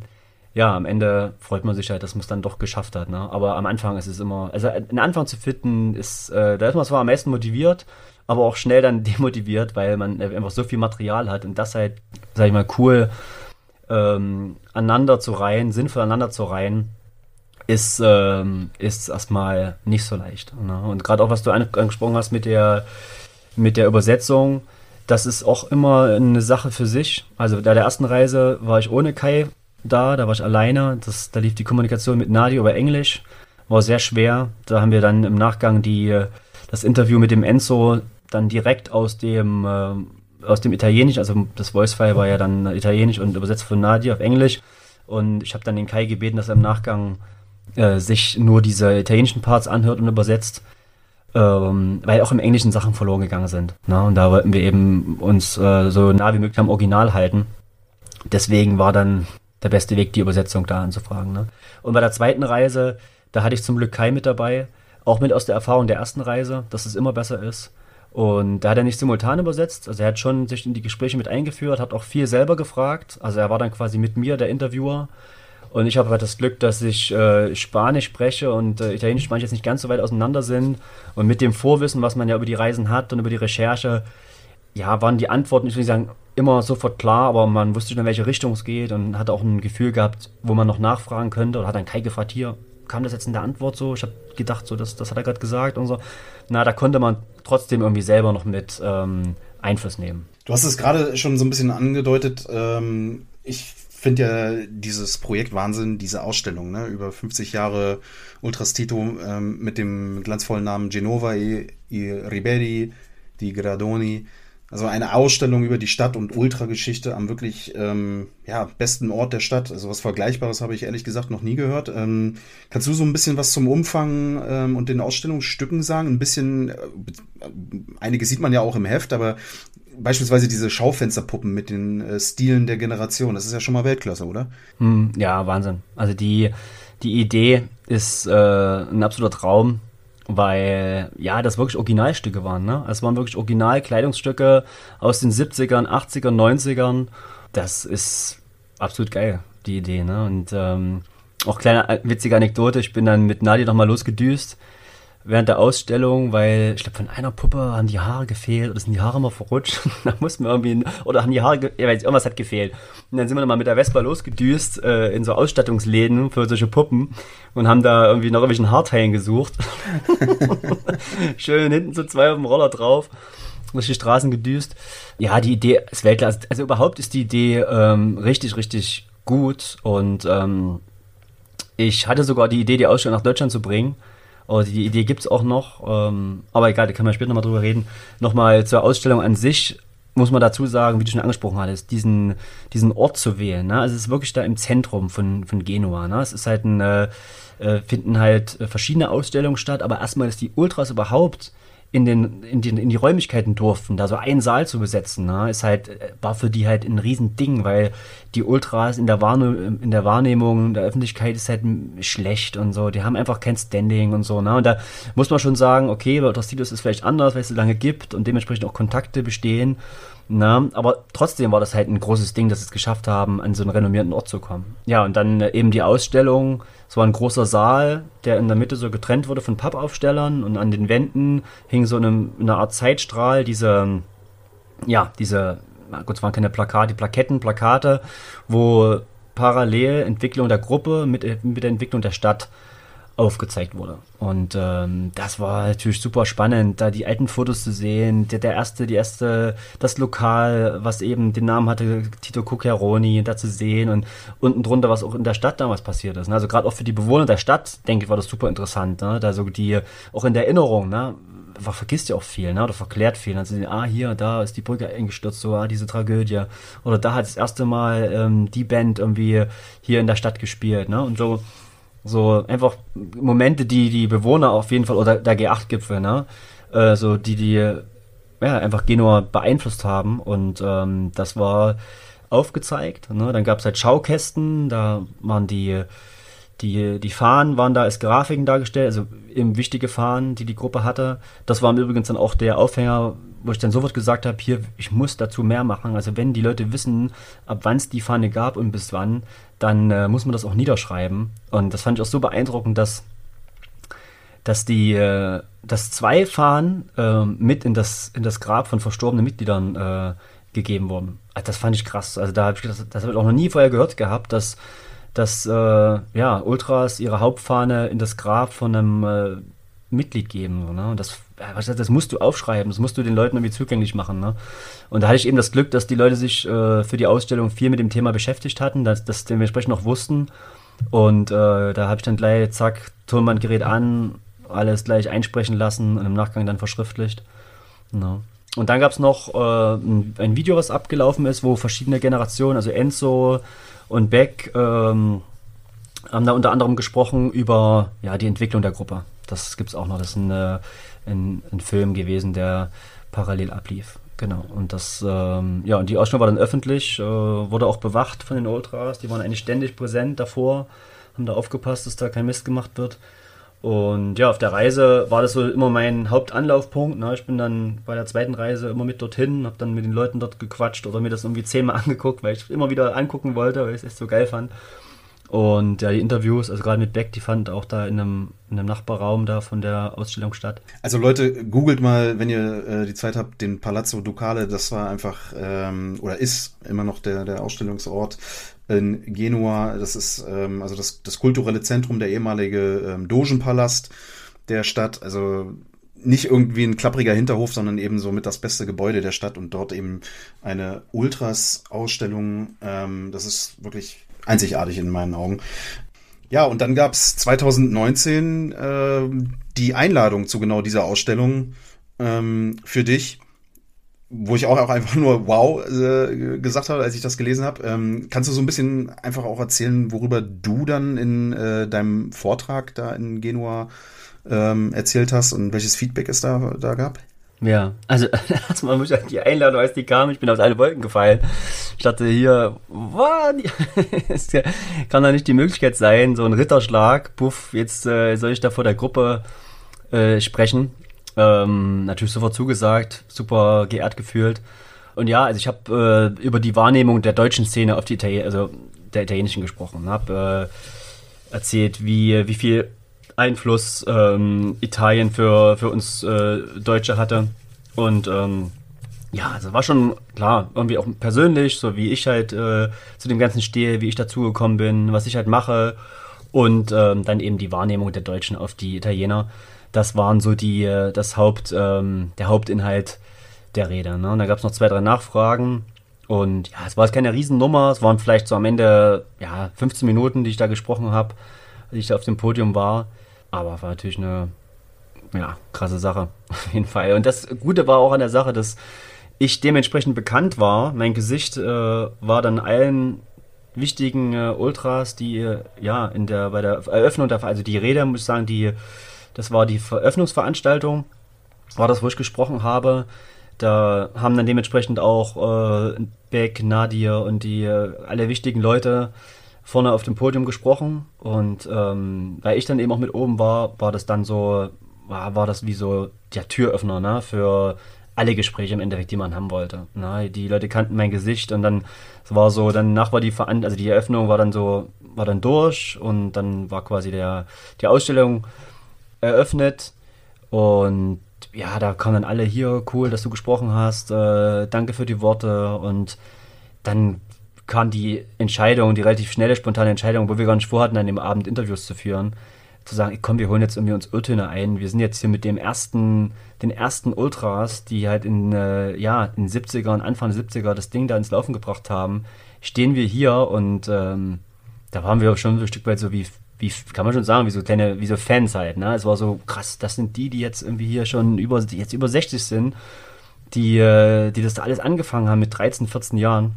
ja, am Ende freut man sich halt, dass man es dann doch geschafft hat. Ne? Aber am Anfang ist es immer, also einen Anfang zu finden, ist, äh, da ist man zwar am meisten motiviert, aber auch schnell dann [LAUGHS] demotiviert, weil man einfach so viel Material hat und das halt, sag ich mal, cool ähm, aneinander zu reihen, sinnvoll aneinander zu reihen, ist, ähm, ist erstmal nicht so leicht. Ne? Und gerade auch, was du angesprochen hast mit der, mit der Übersetzung, das ist auch immer eine Sache für sich. Also bei der ersten Reise war ich ohne Kai da, da war ich alleine. Das, da lief die Kommunikation mit Nadia über Englisch, war sehr schwer. Da haben wir dann im Nachgang die, das Interview mit dem Enzo dann direkt aus dem, äh, aus dem Italienisch, also das Voice-File war ja dann italienisch und übersetzt von Nadia auf Englisch. Und ich habe dann den Kai gebeten, dass er im Nachgang äh, sich nur diese italienischen Parts anhört und übersetzt. Ähm, weil auch im Englischen Sachen verloren gegangen sind. Ne? Und da wollten wir eben uns äh, so nah wie möglich am Original halten. Deswegen war dann der beste Weg, die Übersetzung da anzufragen. Ne? Und bei der zweiten Reise, da hatte ich zum Glück Kai mit dabei, auch mit aus der Erfahrung der ersten Reise, dass es immer besser ist. Und da hat er nicht simultan übersetzt, also er hat schon sich in die Gespräche mit eingeführt, hat auch viel selber gefragt. Also er war dann quasi mit mir der Interviewer. Und ich habe halt das Glück, dass ich äh, Spanisch spreche und äh, Italienisch Spanisch jetzt nicht ganz so weit auseinander sind. Und mit dem Vorwissen, was man ja über die Reisen hat und über die Recherche, ja, waren die Antworten, ich nicht sagen, immer sofort klar, aber man wusste schon, in welche Richtung es geht und hat auch ein Gefühl gehabt, wo man noch nachfragen könnte. Oder hat dann Kai gefragt, hier, kam das jetzt in der Antwort so? Ich habe gedacht, so, das, das hat er gerade gesagt und so. Na, da konnte man trotzdem irgendwie selber noch mit ähm, Einfluss nehmen. Du hast es gerade schon so ein bisschen angedeutet. Ähm, ich finde ja dieses Projekt Wahnsinn, diese Ausstellung, ne, über 50 Jahre Ultras Tito ähm, mit dem glanzvollen Namen Genova e, i Riberi di Gradoni. Also eine Ausstellung über die Stadt und Ultrageschichte am wirklich ähm, ja, besten Ort der Stadt. Also was Vergleichbares habe ich ehrlich gesagt noch nie gehört. Ähm, kannst du so ein bisschen was zum Umfang ähm, und den Ausstellungsstücken sagen? Ein bisschen, äh, einige sieht man ja auch im Heft, aber beispielsweise diese Schaufensterpuppen mit den äh, Stilen der Generation, das ist ja schon mal Weltklasse, oder? Hm, ja, Wahnsinn. Also die, die Idee ist äh, ein absoluter Traum weil ja, das wirklich Originalstücke waren. Ne? Es waren wirklich Originalkleidungsstücke aus den 70ern, 80ern, 90ern. Das ist absolut geil, die Idee. Ne? Und ähm, auch kleine äh, witzige Anekdote, ich bin dann mit Nadia nochmal losgedüst während der Ausstellung, weil ich glaube, von einer Puppe haben die Haare gefehlt oder sind die Haare immer verrutscht. [LAUGHS] da mussten wir irgendwie, oder haben die Haare, ja, irgendwas hat gefehlt. Und dann sind wir nochmal mit der Vespa losgedüst äh, in so Ausstattungsläden für solche Puppen und haben da irgendwie noch irgendwelchen Haarteilen gesucht. [LAUGHS] Schön hinten so zwei auf dem Roller drauf durch die Straßen gedüst. Ja, die Idee ist Weltklasse. Also überhaupt ist die Idee ähm, richtig, richtig gut und ähm, ich hatte sogar die Idee, die Ausstellung nach Deutschland zu bringen. Oh, die Idee gibt es auch noch, ähm, aber egal, da können wir später nochmal drüber reden. Nochmal zur Ausstellung an sich muss man dazu sagen, wie du schon angesprochen hattest, diesen, diesen Ort zu wählen. Ne? Also es ist wirklich da im Zentrum von, von Genua. Ne? Es ist halt ein, äh, äh finden halt verschiedene Ausstellungen statt, aber erstmal ist die Ultras überhaupt in, den, in, den, in die Räumlichkeiten durften, da so einen Saal zu besetzen, ne, ist halt, äh, war für die halt ein Riesending, weil die Ultras in der, Wahrne in der Wahrnehmung der Öffentlichkeit ist halt schlecht und so, die haben einfach kein Standing und so, ne, und da muss man schon sagen, okay, bei Ultras ist vielleicht anders, weil es so lange gibt und dementsprechend auch Kontakte bestehen, Na, aber trotzdem war das halt ein großes Ding, dass sie es geschafft haben, an so einen renommierten Ort zu kommen. Ja, und dann äh, eben die Ausstellung. Es war ein großer Saal, der in der Mitte so getrennt wurde von Pappaufstellern und an den Wänden hing so eine, eine Art Zeitstrahl, diese, ja, diese, gut, es waren keine Plakate, Plaketten, Plakate, wo parallel Entwicklung der Gruppe mit, mit der Entwicklung der Stadt aufgezeigt wurde. Und ähm, das war natürlich super spannend, da die alten Fotos zu sehen. Der, der erste, die erste, das Lokal, was eben den Namen hatte, Tito Cucchiaroni, da zu sehen und unten drunter, was auch in der Stadt damals passiert ist. Ne? Also gerade auch für die Bewohner der Stadt, denke ich, war das super interessant. Ne? Da so die, auch in der Erinnerung, ne? Man vergisst ja auch viel, ne? Oder verklärt viel. Sehen, ah, hier, da ist die Brücke eingestürzt, so, ah, diese Tragödie. Oder da hat das erste Mal ähm, die Band irgendwie hier in der Stadt gespielt, ne? Und so, so einfach Momente, die die Bewohner auf jeden Fall, oder der G8-Gipfel, ne? Äh, so die, die ja, einfach Genua beeinflusst haben. Und ähm, das war aufgezeigt. Ne? Dann gab es halt Schaukästen, da waren die, die, die Fahnen waren da als Grafiken dargestellt, also eben wichtige Fahnen, die die Gruppe hatte. Das war übrigens dann auch der Aufhänger, wo ich dann sofort gesagt habe, hier, ich muss dazu mehr machen. Also wenn die Leute wissen, ab wann es die Fahne gab und bis wann, dann äh, muss man das auch niederschreiben. Und das fand ich auch so beeindruckend, dass, dass die, äh, dass zwei Fahnen äh, mit in das, in das Grab von verstorbenen Mitgliedern äh, gegeben wurden. Also das fand ich krass. Also da habe ich das, das habe ich auch noch nie vorher gehört gehabt, dass, dass äh, ja, Ultras ihre Hauptfahne in das Grab von einem äh, Mitglied geben. Ne? Und das, das musst du aufschreiben, das musst du den Leuten irgendwie zugänglich machen. Ne? Und da hatte ich eben das Glück, dass die Leute sich äh, für die Ausstellung viel mit dem Thema beschäftigt hatten, dass das dementsprechend noch wussten. Und äh, da habe ich dann gleich, zack, Tonbandgerät an, alles gleich einsprechen lassen und im Nachgang dann verschriftlicht. Ne? Und dann gab es noch äh, ein, Video, was abgelaufen ist, wo verschiedene Generationen, also Enzo und Beck, ähm, haben da unter anderem gesprochen über ja, die Entwicklung der Gruppe. Das gibt es auch noch. Das ist ein, äh, ein, ein, Film gewesen, der parallel ablief. Genau. Und das, ähm, ja, und die Ausstellung war dann öffentlich, äh, wurde auch bewacht von den Ultras. Die waren eigentlich ständig präsent davor, haben da aufgepasst, dass da kein Mist gemacht wird. Und ja, auf der Reise war das so immer mein Hauptanlaufpunkt. Ne? Ich bin dann bei der zweiten Reise immer mit dorthin, habe dann mit den Leuten dort gequatscht oder mir das irgendwie zehnmal [LAUGHS] angeguckt, weil ich immer wieder angucken wollte, weil ich es echt so geil fand. Und ja, die Interviews, also gerade mit Beck, die fand auch da in einem, in einem Nachbarraum da von der Ausstellung statt. Also Leute, googelt mal, wenn ihr äh, die Zeit habt, den Palazzo Ducale, das war einfach, ähm, oder ist immer noch der, der Ausstellungsort in Genua. Das ist ähm, also das, das kulturelle Zentrum, der ehemalige ähm, Dogenpalast der Stadt. Also nicht irgendwie ein klappriger Hinterhof, sondern eben so mit das beste Gebäude der Stadt und dort eben eine Ultras-Ausstellung. Ähm, das ist wirklich einzigartig in meinen Augen. Ja, und dann gab es 2019 äh, die Einladung zu genau dieser Ausstellung ähm, für dich, wo ich auch, einfach [LAUGHS] nur wow äh, gesagt habe, als ich das gelesen habe. Ähm, kannst du so ein bisschen einfach auch erzählen, worüber du dann in äh, deinem Vortrag da in Genua ähm, erzählt hast und welches Feedback es da, da gab? Ja, also [LAUGHS] erstmal muss ich die Einladung, als die kam, ich bin aus allen Wolken gefallen. Ich dachte hier, es [LAUGHS] kann da nicht die Möglichkeit sein, so ein Ritterschlag, puff, jetzt äh, soll ich da vor der Gruppe äh, sprechen. Ähm, natürlich sofort zugesagt, super geehrt gefühlt. Und ja, also ich habe äh, über die Wahrnehmung der deutschen Szene auf die Italien also der italienischen gesprochen, habe äh, erzählt, wie, wie viel Einfluss ähm, Italien für, für uns äh, Deutsche hatte. Und ähm, ja, also war schon klar, irgendwie auch persönlich, so wie ich halt äh, zu dem Ganzen stehe, wie ich dazugekommen bin, was ich halt mache. Und ähm, dann eben die Wahrnehmung der Deutschen auf die Italiener. Das waren so die, äh, das Haupt, ähm, der Hauptinhalt der Rede. Ne? Und da gab es noch zwei, drei Nachfragen. Und ja, es war jetzt keine Riesennummer. Es waren vielleicht so am Ende ja, 15 Minuten, die ich da gesprochen habe, als ich da auf dem Podium war. Aber war natürlich eine ja, krasse Sache, [LAUGHS] auf jeden Fall. Und das Gute war auch an der Sache, dass ich dementsprechend bekannt war. Mein Gesicht äh, war dann allen wichtigen äh, Ultras, die äh, ja in der bei der Eröffnung, der, also die Rede, muss ich sagen, die das war die Eröffnungsveranstaltung, war das, wo ich gesprochen habe. Da haben dann dementsprechend auch äh, Beck, Nadir und die äh, alle wichtigen Leute vorne auf dem Podium gesprochen und ähm, weil ich dann eben auch mit oben war, war das dann so, war, war das wie so der Türöffner ne, für alle Gespräche im Endeffekt, die man haben wollte. Na, die Leute kannten mein Gesicht und dann war so, danach war die Veran also die Eröffnung war dann so, war dann durch und dann war quasi der, die Ausstellung eröffnet. Und ja, da kamen dann alle hier, cool, dass du gesprochen hast, äh, danke für die Worte. Und dann kam die Entscheidung, die relativ schnelle, spontane Entscheidung, wo wir gar nicht vorhatten, an dem Abend Interviews zu führen, zu sagen, komm, wir holen jetzt irgendwie uns Irrtöne ein. Wir sind jetzt hier mit dem ersten, den ersten Ultras, die halt in, äh, ja, in den 70ern, Anfang der 70er das Ding da ins Laufen gebracht haben, stehen wir hier. Und ähm, da waren wir schon ein Stück weit so wie, wie, kann man schon sagen, wie so kleine, wie so Fans halt, ne? Es war so krass, das sind die, die jetzt irgendwie hier schon über, jetzt über 60 sind, die, äh, die das da alles angefangen haben mit 13, 14 Jahren.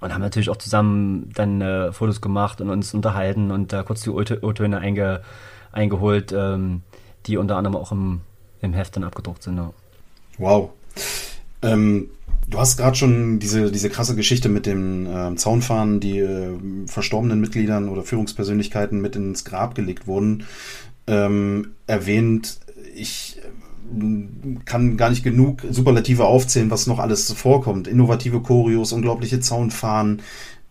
Und haben natürlich auch zusammen dann äh, Fotos gemacht und uns unterhalten und da äh, kurz die O-Töne einge, eingeholt, ähm, die unter anderem auch im, im Heft dann abgedruckt sind. Ja. Wow. Ähm, du hast gerade schon diese, diese krasse Geschichte mit dem äh, Zaunfahren, die äh, verstorbenen Mitgliedern oder Führungspersönlichkeiten mit ins Grab gelegt wurden, ähm, erwähnt. Ich kann gar nicht genug Superlative aufzählen, was noch alles vorkommt. Innovative Choreos, unglaubliche Zaunfahren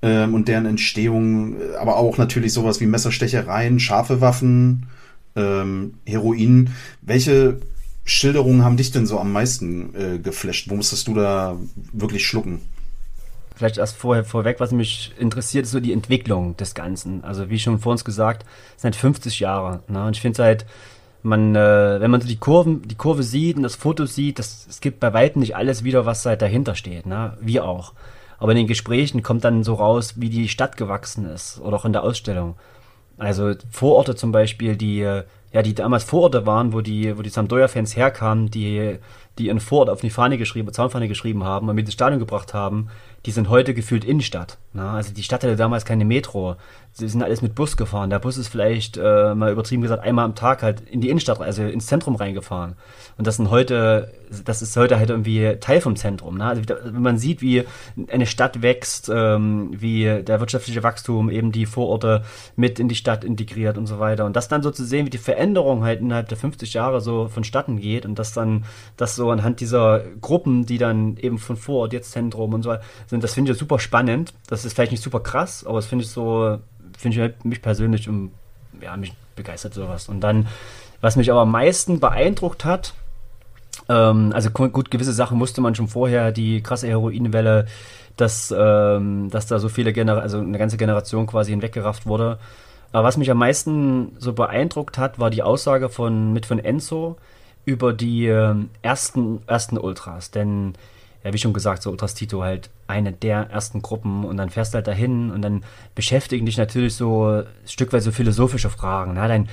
ähm, und deren Entstehung, aber auch natürlich sowas wie Messerstechereien, scharfe Waffen, ähm, Heroin. Welche Schilderungen haben dich denn so am meisten äh, geflasht? Wo musstest du da wirklich schlucken? Vielleicht erst vorher vorweg, was mich interessiert, ist so die Entwicklung des Ganzen. Also wie schon vor uns gesagt, es sind 50 Jahre. Ne? Und ich finde halt man, äh, wenn man so die Kurven, die Kurve sieht und das Foto sieht, das, es gibt bei weitem nicht alles wieder, was halt dahinter steht, ne? Wir auch. Aber in den Gesprächen kommt dann so raus, wie die Stadt gewachsen ist oder auch in der Ausstellung. Also Vororte zum Beispiel, die äh, ja, die damals Vororte waren, wo die, wo die Sampdoria-Fans herkamen, die, die ihren Vorort auf die Fahne geschrieben, Zaunfahne geschrieben haben und mit ins Stadion gebracht haben, die sind heute gefühlt Innenstadt. Ne? Also die Stadt hatte damals keine Metro. Sie sind alles mit Bus gefahren. Der Bus ist vielleicht, äh, mal übertrieben gesagt, einmal am Tag halt in die Innenstadt, also ins Zentrum reingefahren. Und das sind heute, das ist heute halt irgendwie Teil vom Zentrum. Ne? Also wenn man sieht, wie eine Stadt wächst, ähm, wie der wirtschaftliche Wachstum eben die Vororte mit in die Stadt integriert und so weiter. Und das dann so zu sehen, wie die Veränderung halt innerhalb der 50 Jahre so vonstatten geht und das dann, das so anhand dieser Gruppen, die dann eben von Vorort jetzt Zentrum und so sind, das finde ich super spannend. Das ist vielleicht nicht super krass, aber das finde ich so, finde ich halt mich persönlich, um, ja, mich begeistert sowas. Und dann, was mich aber am meisten beeindruckt hat, ähm, also gut, gewisse Sachen musste man schon vorher, die krasse Heroinwelle, dass, ähm, dass da so viele Generationen, also eine ganze Generation quasi hinweggerafft wurde. Aber was mich am meisten so beeindruckt hat, war die Aussage von, mit von Enzo über die äh, ersten, ersten Ultras. Denn, ja, wie schon gesagt, so Ultras Tito halt eine der ersten Gruppen und dann fährst du halt dahin und dann beschäftigen dich natürlich so ein Stück weit so philosophische Fragen. Na, dann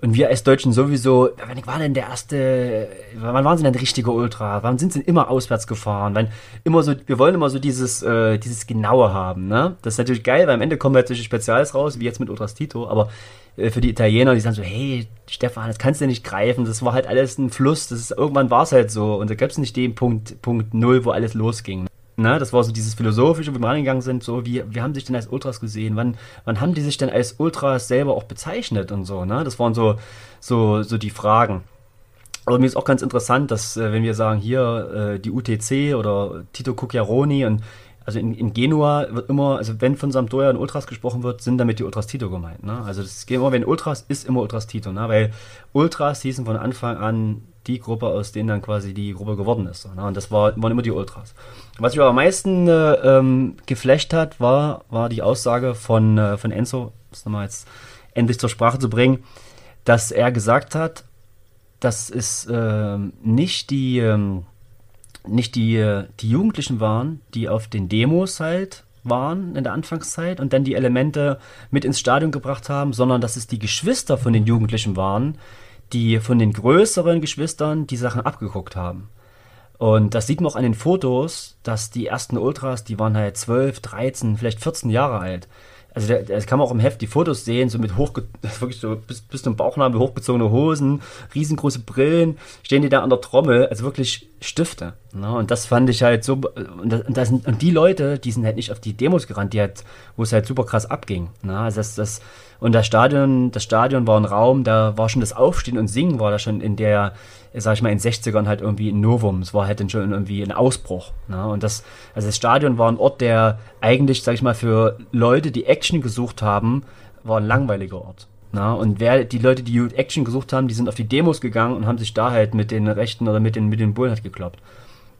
und wir als Deutschen sowieso, wann war denn der erste, wann waren sie denn richtige Ultra? Wann sind sie denn immer auswärts gefahren? Wann immer so, wir wollen immer so dieses, äh, dieses Genaue haben, ne? Das ist natürlich geil, weil am Ende kommen halt solche Spezials raus, wie jetzt mit Ultras Tito, aber für die Italiener, die sagen so, hey, Stefan, das kannst du nicht greifen, das war halt alles ein Fluss, das ist, irgendwann war es halt so und da gab es nicht den Punkt, Punkt Null, wo alles losging. Na, das war so dieses Philosophische, wo wir reingegangen sind, so wie, wie haben sich denn als Ultras gesehen? Wann, wann haben die sich denn als Ultras selber auch bezeichnet und so, ne? Das waren so, so, so die Fragen. Aber mir ist auch ganz interessant, dass, äh, wenn wir sagen, hier äh, die UTC oder Tito Cucchiaroni und also in, in, Genua wird immer, also wenn von Sampdoria und Ultras gesprochen wird, sind damit die Ultras Tito gemeint. Ne? Also das geht immer, wenn Ultras ist immer Ultras Tito, ne? weil Ultras hießen von Anfang an die Gruppe, aus denen dann quasi die Gruppe geworden ist. Ne? Und das war, waren immer die Ultras. Was mich aber am meisten äh, ähm, geflecht hat, war, war die Aussage von, äh, von Enzo, das nochmal jetzt endlich zur Sprache zu bringen, dass er gesagt hat, dass es äh, nicht die, ähm, nicht die, die Jugendlichen waren, die auf den Demos halt waren in der Anfangszeit und dann die Elemente mit ins Stadion gebracht haben, sondern dass es die Geschwister von den Jugendlichen waren, die von den größeren Geschwistern die Sachen abgeguckt haben. Und das sieht man auch an den Fotos, dass die ersten Ultras, die waren halt 12, 13, vielleicht 14 Jahre alt. Also das kann man auch im Heft die Fotos sehen, so mit hochge [LAUGHS] wirklich so bis, bis zum Bauchnabel hochgezogene Hosen, riesengroße Brillen, stehen die da an der Trommel, also wirklich Stifte. Ne? Und das fand ich halt so, und, das, und, die Leute, die sind halt nicht auf die Demos gerannt, die halt, wo es halt super krass abging. Ne? Also das, das, und das Stadion, das Stadion war ein Raum, da war schon das Aufstehen und Singen war da schon in der, sag ich mal, in den 60ern halt irgendwie ein Novum. Es war halt dann schon irgendwie ein Ausbruch. Ne? Und das, also das Stadion war ein Ort, der eigentlich, sag ich mal, für Leute, die Action gesucht haben, war ein langweiliger Ort. Na, und wer, die Leute, die Action gesucht haben, die sind auf die Demos gegangen und haben sich da halt mit den Rechten oder mit den, mit den Bullen halt gekloppt.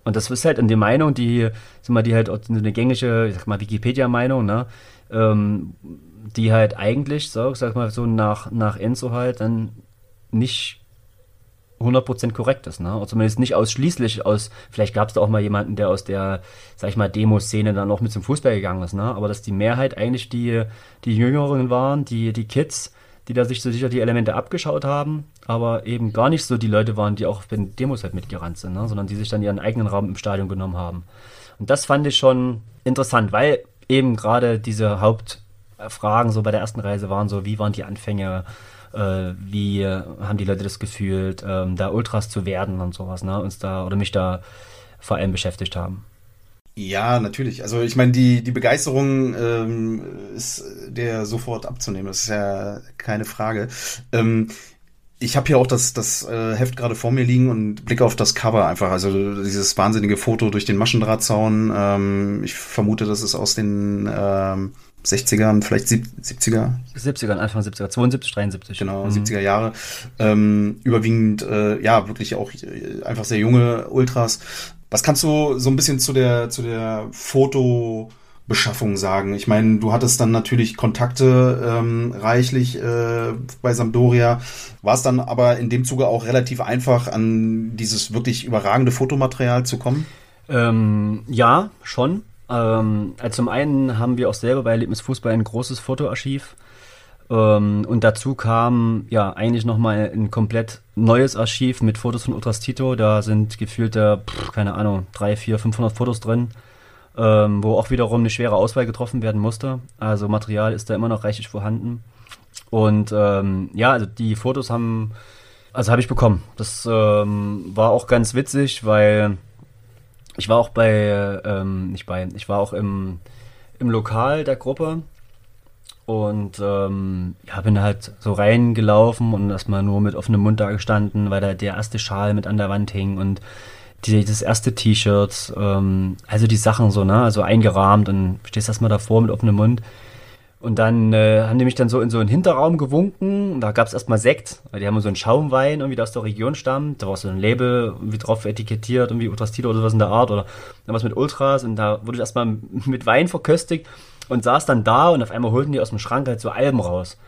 Und das ist halt in der Meinung, die, sag mal, die halt eine gängige, ich sag mal, Wikipedia-Meinung, ne, ähm, die halt eigentlich, so, sag mal, so nach, nach Enzo halt dann nicht 100% korrekt ist, ne? Oder zumindest nicht ausschließlich aus, vielleicht gab es da auch mal jemanden, der aus der, sag ich mal, Demo-Szene dann noch mit zum Fußball gegangen ist, ne? Aber dass die Mehrheit eigentlich die, die Jüngeren waren, die, die Kids, die da sich so sicher die Elemente abgeschaut haben, aber eben gar nicht so die Leute waren, die auch auf den Demos halt mitgerannt sind, ne? sondern die sich dann ihren eigenen Raum im Stadion genommen haben. Und das fand ich schon interessant, weil eben gerade diese Hauptfragen so bei der ersten Reise waren so, wie waren die Anfänge, äh, wie haben die Leute das gefühlt, ähm, da Ultras zu werden und sowas, ne? uns da oder mich da vor allem beschäftigt haben. Ja, natürlich. Also ich meine, die, die Begeisterung ähm, ist der sofort abzunehmen. Das ist ja keine Frage. Ähm, ich habe hier auch das, das äh, Heft gerade vor mir liegen und blicke auf das Cover einfach. Also dieses wahnsinnige Foto durch den Maschendrahtzaun. Ähm, ich vermute, das ist aus den ähm, 60ern, vielleicht 70er. 70ern, Anfang 70er, 72, 73. Genau, mhm. 70er Jahre. Ähm, überwiegend, äh, ja, wirklich auch äh, einfach sehr junge Ultras. Was kannst du so ein bisschen zu der, zu der Fotobeschaffung sagen? Ich meine, du hattest dann natürlich Kontakte ähm, reichlich äh, bei Sampdoria. War es dann aber in dem Zuge auch relativ einfach, an dieses wirklich überragende Fotomaterial zu kommen? Ähm, ja, schon. Ähm, also zum einen haben wir auch selber bei Erlebnis Fußball ein großes Fotoarchiv. Ähm, und dazu kam ja eigentlich nochmal ein komplett neues Archiv mit Fotos von Ultras Tito. Da sind gefühlte, pff, keine Ahnung, 3, 4, 500 Fotos drin, ähm, wo auch wiederum eine schwere Auswahl getroffen werden musste. Also Material ist da immer noch reichlich vorhanden. Und ähm, ja, also die Fotos haben, also habe ich bekommen. Das ähm, war auch ganz witzig, weil ich war auch bei, ähm, nicht bei, ich war auch im, im Lokal der Gruppe und ähm, ja, bin halt so reingelaufen und erstmal nur mit offenem Mund da gestanden, weil da der erste Schal mit an der Wand hing und die, das erste T-Shirt, ähm, also die Sachen so, ne, also eingerahmt und stehst erstmal davor mit offenem Mund. Und dann äh, haben die mich dann so in so einen Hinterraum gewunken. Und da gab es erstmal Sekt, weil die haben so einen Schaumwein irgendwie, der aus der Region stammt. Da war so ein Label irgendwie drauf etikettiert, irgendwie Ultras Tito oder sowas in der Art oder was mit Ultras. Und da wurde ich erstmal [LAUGHS] mit Wein verköstigt und saß dann da und auf einmal holten die aus dem Schrank halt so Alben raus.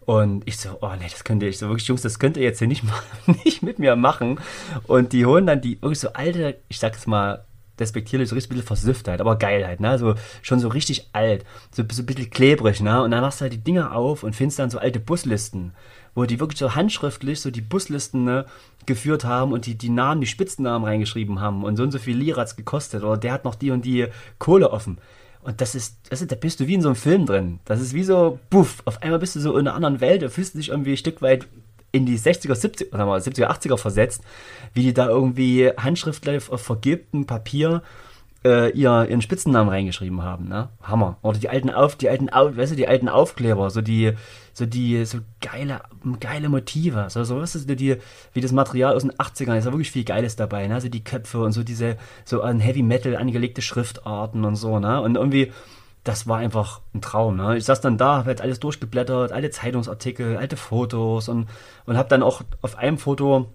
Und ich so, oh nee, das könnt ihr, ich so wirklich, Jungs, das könnt ihr jetzt hier nicht, [LAUGHS] nicht mit mir machen. Und die holen dann die wirklich so alte, ich sag's mal, despektierlich, so richtig ein bisschen Versüfftheit, aber geil halt, ne? So, schon so richtig alt, so, so ein bisschen klebrig, ne? Und dann machst du halt die Dinger auf und findest dann so alte Buslisten, wo die wirklich so handschriftlich so die Buslisten ne, geführt haben und die, die Namen, die Spitzennamen reingeschrieben haben und so und so viel Lira hat's gekostet oder der hat noch die und die Kohle offen. Und das ist, das ist, da bist du wie in so einem Film drin. Das ist wie so, buff, auf einmal bist du so in einer anderen Welt, da fühlst du dich irgendwie ein Stück weit in die 60er, 70er, sagen wir 70er, 80er versetzt, wie die da irgendwie handschriftlich auf vergilbtem Papier äh, ihr, ihren Spitzennamen reingeschrieben haben, ne? Hammer. Oder die alten Auf, die alten Auf, weißt du, die alten Aufkleber, so die, so die, so geile, geile Motive. So, so was ist die, wie das Material aus den 80ern, ist ja wirklich viel Geiles dabei, ne? Also die Köpfe und so diese, so an Heavy Metal angelegte Schriftarten und so, ne? Und irgendwie, das war einfach ein Traum. Ne? Ich saß dann da, habe jetzt alles durchgeblättert, alte Zeitungsartikel, alte Fotos und, und habe dann auch auf einem Foto,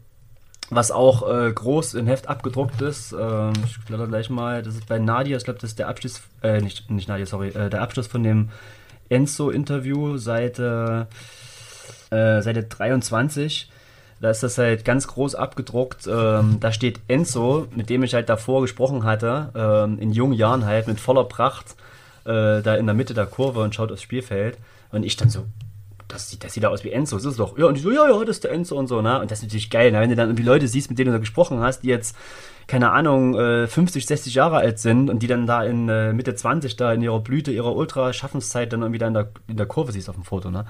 was auch äh, groß im Heft abgedruckt ist, äh, ich blätter gleich mal, das ist bei Nadia, ich glaube, das ist der Abschluss, äh, nicht, nicht Nadia, sorry, äh, der Abschluss von dem Enzo-Interview, Seite, äh, Seite 23. Da ist das halt ganz groß abgedruckt. Ähm, da steht Enzo, mit dem ich halt davor gesprochen hatte, ähm, in jungen Jahren halt mit voller Pracht, äh, da in der Mitte der Kurve und schaut aufs Spielfeld. Und ich dann so, das sieht, das sieht aus wie Enzo, das ist doch. Ja, und ich so, ja, ja, das ist der Enzo und so, ne? Und das ist natürlich geil, ne? wenn du dann irgendwie Leute siehst, mit denen du da gesprochen hast, die jetzt keine Ahnung, 50, äh, 60 Jahre alt sind und die dann da in äh, Mitte 20 da in ihrer Blüte, ihrer Ultra-Schaffenszeit dann irgendwie da in der, in der Kurve siehst auf dem Foto, ne?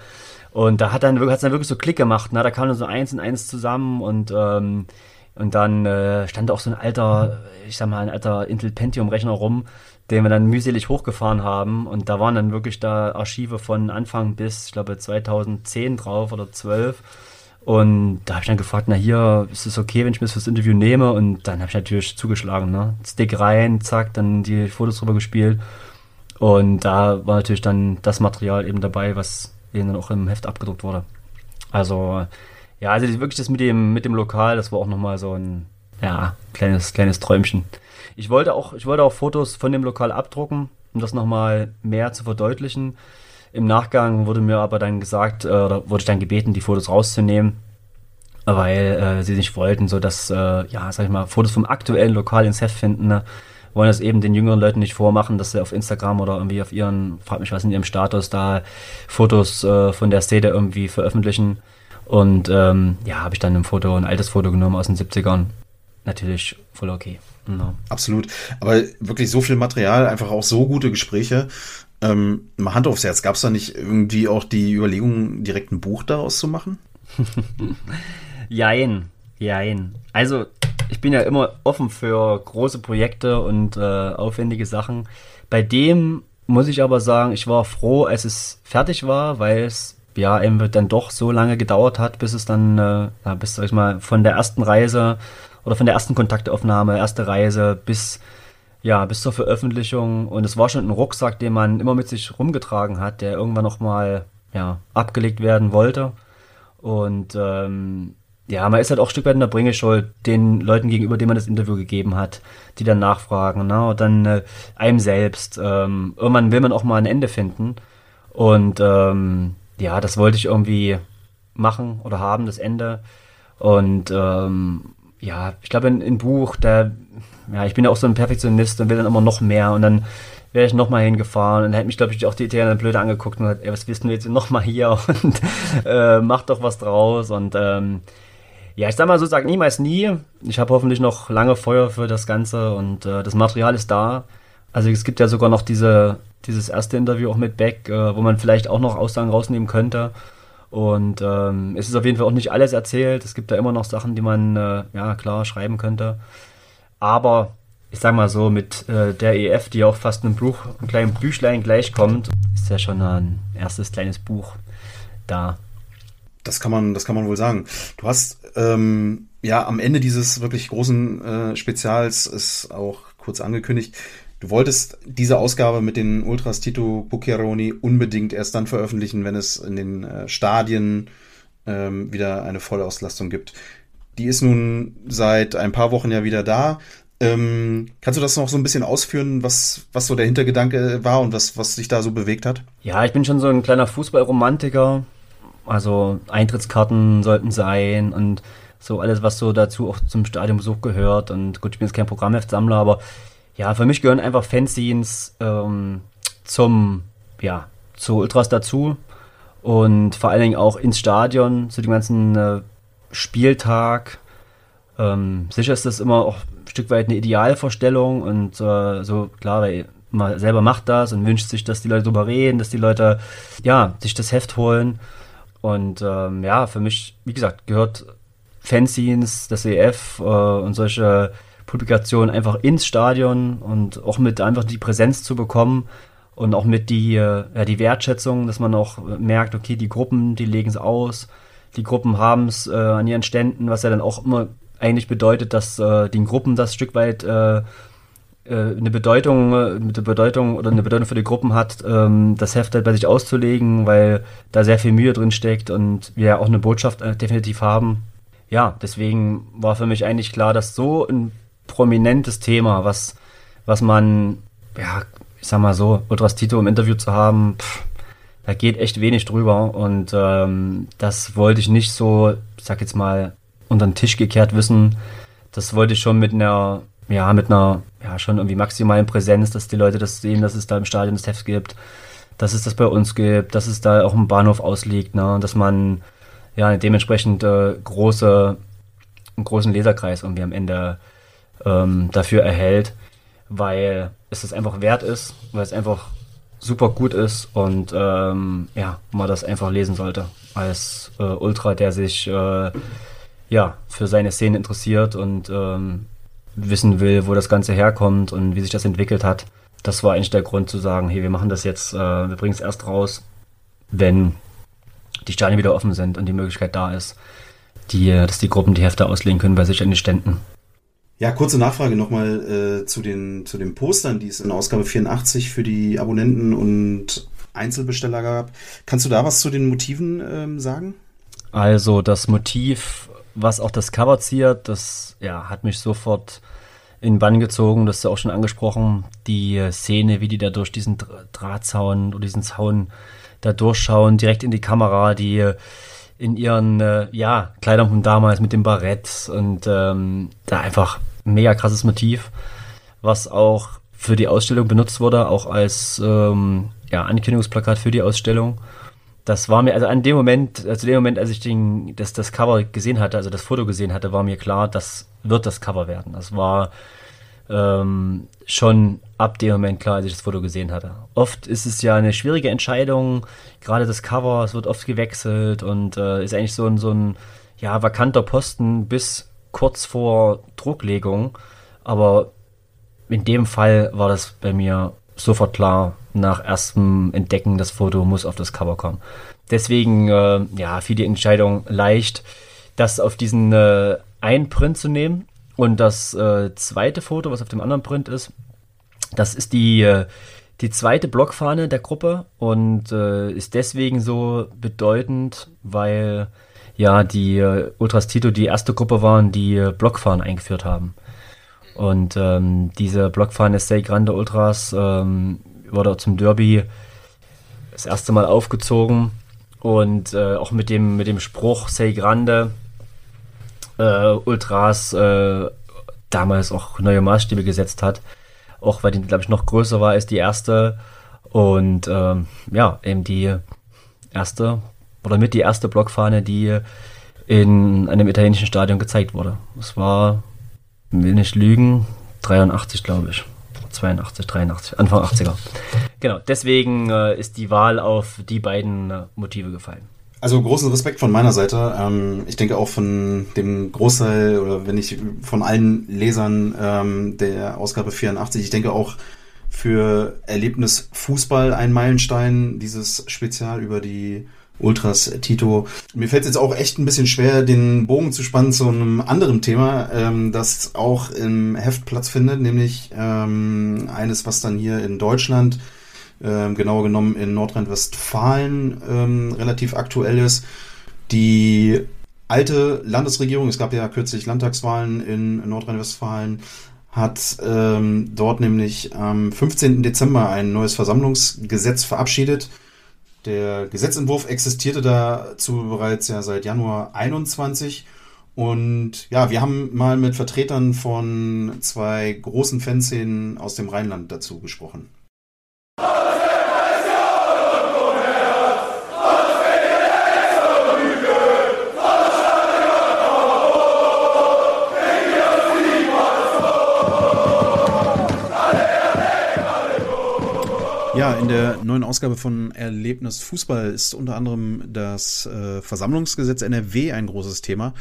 Und da hat dann, hat's dann wirklich so Klick gemacht, ne? Da kam dann so eins und eins zusammen und, ähm, und dann äh, stand auch so ein alter, ich sag mal, ein alter Intel Pentium-Rechner rum, den wir dann mühselig hochgefahren haben. Und da waren dann wirklich da Archive von Anfang bis, ich glaube, 2010 drauf oder 12. Und da habe ich dann gefragt, na hier, ist es okay, wenn ich mir das fürs Interview nehme? Und dann habe ich natürlich zugeschlagen, ne? Stick rein, zack, dann die Fotos drüber gespielt. Und da war natürlich dann das Material eben dabei, was eben dann auch im Heft abgedruckt wurde. Also, ja, also wirklich das mit dem, mit dem Lokal, das war auch nochmal so ein, ja, kleines, kleines Träumchen. Ich wollte auch, ich wollte auch Fotos von dem Lokal abdrucken, um das nochmal mehr zu verdeutlichen. Im Nachgang wurde mir aber dann gesagt, äh, oder wurde ich dann gebeten, die Fotos rauszunehmen, weil äh, sie nicht wollten, so dass, äh, ja, sag ich mal, Fotos vom aktuellen Lokal ins Heft finden, ne? wollen das eben den jüngeren Leuten nicht vormachen, dass sie auf Instagram oder irgendwie auf ihren, frag mich was in ihrem Status da Fotos äh, von der Szene irgendwie veröffentlichen. Und ähm, ja, habe ich dann ein Foto, ein altes Foto genommen aus den 70ern. Natürlich voll okay. No. Absolut. Aber wirklich so viel Material, einfach auch so gute Gespräche. Ähm, mal Hand aufs Herz, gab es da nicht irgendwie auch die Überlegung, direkt ein Buch daraus zu machen? [LAUGHS] jein, jein. Also, ich bin ja immer offen für große Projekte und äh, aufwendige Sachen. Bei dem muss ich aber sagen, ich war froh, als es fertig war, weil es ja eben dann doch so lange gedauert hat, bis es dann, äh, ja, bis sag ich mal, von der ersten Reise oder von der ersten Kontaktaufnahme, erste Reise bis ja, bis zur Veröffentlichung. Und es war schon ein Rucksack, den man immer mit sich rumgetragen hat, der irgendwann nochmal ja, abgelegt werden wollte. Und ähm, ja, man ist halt auch ein Stück weit in der Bringeschuld den Leuten gegenüber, denen man das Interview gegeben hat, die dann nachfragen. Ne? Und dann äh, einem selbst. Ähm, irgendwann will man auch mal ein Ende finden. Und ähm, ja, das wollte ich irgendwie machen oder haben, das Ende. Und ähm, ja, ich glaube, ein, Buch, da ja, ich bin ja auch so ein Perfektionist und will dann immer noch mehr und dann wäre ich nochmal hingefahren und dann hätte mich, glaube ich, auch die Italiener blöd angeguckt und gesagt, ey, was willst du jetzt nochmal hier [LAUGHS] und äh, mach doch was draus und ähm, ja, ich sag mal so, sag niemals nie. Ich habe hoffentlich noch lange Feuer für das Ganze und äh, das Material ist da. Also es gibt ja sogar noch diese, dieses erste Interview auch mit Beck, äh, wo man vielleicht auch noch Aussagen rausnehmen könnte. Und ähm, es ist auf jeden Fall auch nicht alles erzählt. Es gibt da immer noch Sachen, die man, äh, ja klar, schreiben könnte. Aber ich sag mal so, mit äh, der EF, die auch fast einem Buch, einem kleinen Büchlein gleichkommt, ist ja schon ein erstes kleines Buch da. Das kann man, das kann man wohl sagen. Du hast ähm, ja am Ende dieses wirklich großen äh, Spezials ist auch kurz angekündigt. Du wolltest diese Ausgabe mit den Ultras Tito Bucchiaroni unbedingt erst dann veröffentlichen, wenn es in den äh, Stadien ähm, wieder eine Vollauslastung gibt. Die ist nun seit ein paar Wochen ja wieder da. Ähm, kannst du das noch so ein bisschen ausführen, was, was so der Hintergedanke war und was, was sich da so bewegt hat? Ja, ich bin schon so ein kleiner Fußballromantiker. Also Eintrittskarten sollten sein und so alles, was so dazu auch zum Stadionbesuch gehört. Und gut, ich bin jetzt kein Programmheftsammler, aber ja, für mich gehören einfach Fanzines ähm, zum, ja, zu Ultras dazu. Und vor allen Dingen auch ins Stadion, zu dem ganzen äh, Spieltag. Ähm, sicher ist das immer auch ein Stück weit eine Idealvorstellung und äh, so klar, weil man selber macht das und wünscht sich, dass die Leute darüber reden, dass die Leute ja sich das Heft holen. Und ähm, ja, für mich, wie gesagt, gehört Fanzines, das EF äh, und solche Publikationen einfach ins Stadion und auch mit einfach die Präsenz zu bekommen und auch mit die, äh, ja, die Wertschätzung, dass man auch merkt, okay, die Gruppen, die legen es aus die Gruppen haben es äh, an ihren Ständen, was ja dann auch immer eigentlich bedeutet, dass äh, den Gruppen das Stück weit äh, äh eine Bedeutung, äh, eine Bedeutung oder eine Bedeutung für die Gruppen hat, ähm, das Heft halt bei sich auszulegen, weil da sehr viel Mühe drin steckt und wir auch eine Botschaft definitiv haben. Ja, deswegen war für mich eigentlich klar, dass so ein prominentes Thema, was, was man, ja, ich sag mal so, Ultras Tito im Interview zu haben, pff, da geht echt wenig drüber und ähm, das wollte ich nicht so, ich sag jetzt mal, unter den Tisch gekehrt wissen. Das wollte ich schon mit einer, ja, mit einer, ja, schon irgendwie maximalen Präsenz, dass die Leute das sehen, dass es da im Stadion das Heft gibt, dass es das bei uns gibt, dass es da auch im Bahnhof ausliegt, ne, dass man ja dementsprechend äh, große, einen großen Leserkreis irgendwie am Ende ähm, dafür erhält, weil es das einfach wert ist, weil es einfach super gut ist und ähm, ja, man das einfach lesen sollte als äh, Ultra, der sich äh, ja für seine Szene interessiert und ähm, wissen will, wo das Ganze herkommt und wie sich das entwickelt hat. Das war eigentlich der Grund zu sagen, hey, wir machen das jetzt, äh, wir bringen es erst raus, wenn die Steine wieder offen sind und die Möglichkeit da ist. die, dass die Gruppen die Hefte auslegen können bei sich an den Ständen. Ja, kurze Nachfrage nochmal äh, zu, den, zu den Postern, die es in Ausgabe 84 für die Abonnenten und Einzelbesteller gab. Kannst du da was zu den Motiven ähm, sagen? Also das Motiv, was auch das Cover ziert, das ja, hat mich sofort in Bann gezogen, das ist ja auch schon angesprochen, die Szene, wie die da durch diesen Drahtzaun oder diesen Zaun da durchschauen, direkt in die Kamera, die in ihren äh, ja, Kleidern von damals mit dem Barett und ähm, da einfach mega krasses Motiv, was auch für die Ausstellung benutzt wurde, auch als ähm, ja, Ankündigungsplakat für die Ausstellung. Das war mir, also an dem Moment, also dem Moment, als ich den, das, das Cover gesehen hatte, also das Foto gesehen hatte, war mir klar, das wird das Cover werden. Das war ähm, schon ab dem Moment klar, als ich das Foto gesehen hatte. Oft ist es ja eine schwierige Entscheidung, gerade das Cover, es wird oft gewechselt und äh, ist eigentlich so ein, so ein ja, vakanter Posten bis kurz vor Drucklegung. Aber in dem Fall war das bei mir sofort klar, nach erstem Entdecken, das Foto muss auf das Cover kommen. Deswegen, äh, ja, fiel die Entscheidung leicht, das auf diesen äh, einen Print zu nehmen. Und das äh, zweite Foto, was auf dem anderen Print ist, das ist die, äh, die zweite Blockfahne der Gruppe und äh, ist deswegen so bedeutend, weil ja die äh, Ultras Tito die erste Gruppe waren, die äh, Blockfahnen eingeführt haben. Und ähm, diese Blockfahne Say Grande Ultras ähm, wurde zum Derby das erste Mal aufgezogen und äh, auch mit dem, mit dem Spruch Say Grande äh, Ultras äh, damals auch neue Maßstäbe gesetzt hat. Auch weil die, glaube ich, noch größer war als die erste. Und ähm, ja, eben die erste oder mit die erste Blockfahne, die in einem italienischen Stadion gezeigt wurde. Es war, will nicht lügen, 83, glaube ich. 82, 83, Anfang 80er. Genau, deswegen äh, ist die Wahl auf die beiden äh, Motive gefallen. Also großen Respekt von meiner Seite. Ähm, ich denke auch von dem Großteil oder wenn ich von allen Lesern ähm, der Ausgabe 84, ich denke auch für Erlebnis Fußball ein Meilenstein, dieses Spezial über die Ultras Tito. Mir fällt jetzt auch echt ein bisschen schwer, den Bogen zu spannen zu einem anderen Thema, ähm, das auch im Heft Platz findet, nämlich ähm, eines, was dann hier in Deutschland, ähm, genauer genommen in Nordrhein-Westfalen, ähm, relativ aktuell ist. Die alte Landesregierung, es gab ja kürzlich Landtagswahlen in Nordrhein-Westfalen, hat ähm, dort nämlich am 15. Dezember ein neues Versammlungsgesetz verabschiedet der Gesetzentwurf existierte dazu bereits ja seit Januar 21 und ja, wir haben mal mit Vertretern von zwei großen Fanszenen aus dem Rheinland dazu gesprochen. Ja, in der neuen Ausgabe von Erlebnis Fußball ist unter anderem das äh, Versammlungsgesetz NRW ein großes Thema.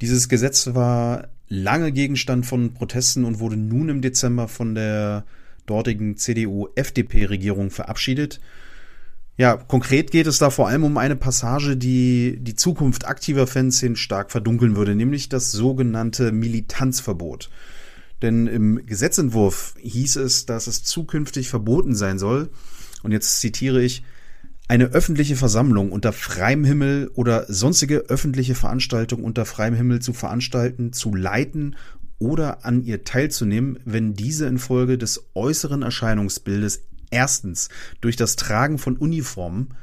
Dieses Gesetz war lange Gegenstand von Protesten und wurde nun im Dezember von der dortigen CDU-FDP-Regierung verabschiedet. Ja, konkret geht es da vor allem um eine Passage, die die Zukunft aktiver Fanszenen stark verdunkeln würde, nämlich das sogenannte Militanzverbot. Denn im Gesetzentwurf hieß es, dass es zukünftig verboten sein soll, und jetzt zitiere ich, eine öffentliche Versammlung unter freiem Himmel oder sonstige öffentliche Veranstaltung unter freiem Himmel zu veranstalten, zu leiten oder an ihr teilzunehmen, wenn diese infolge des äußeren Erscheinungsbildes erstens durch das Tragen von Uniformen,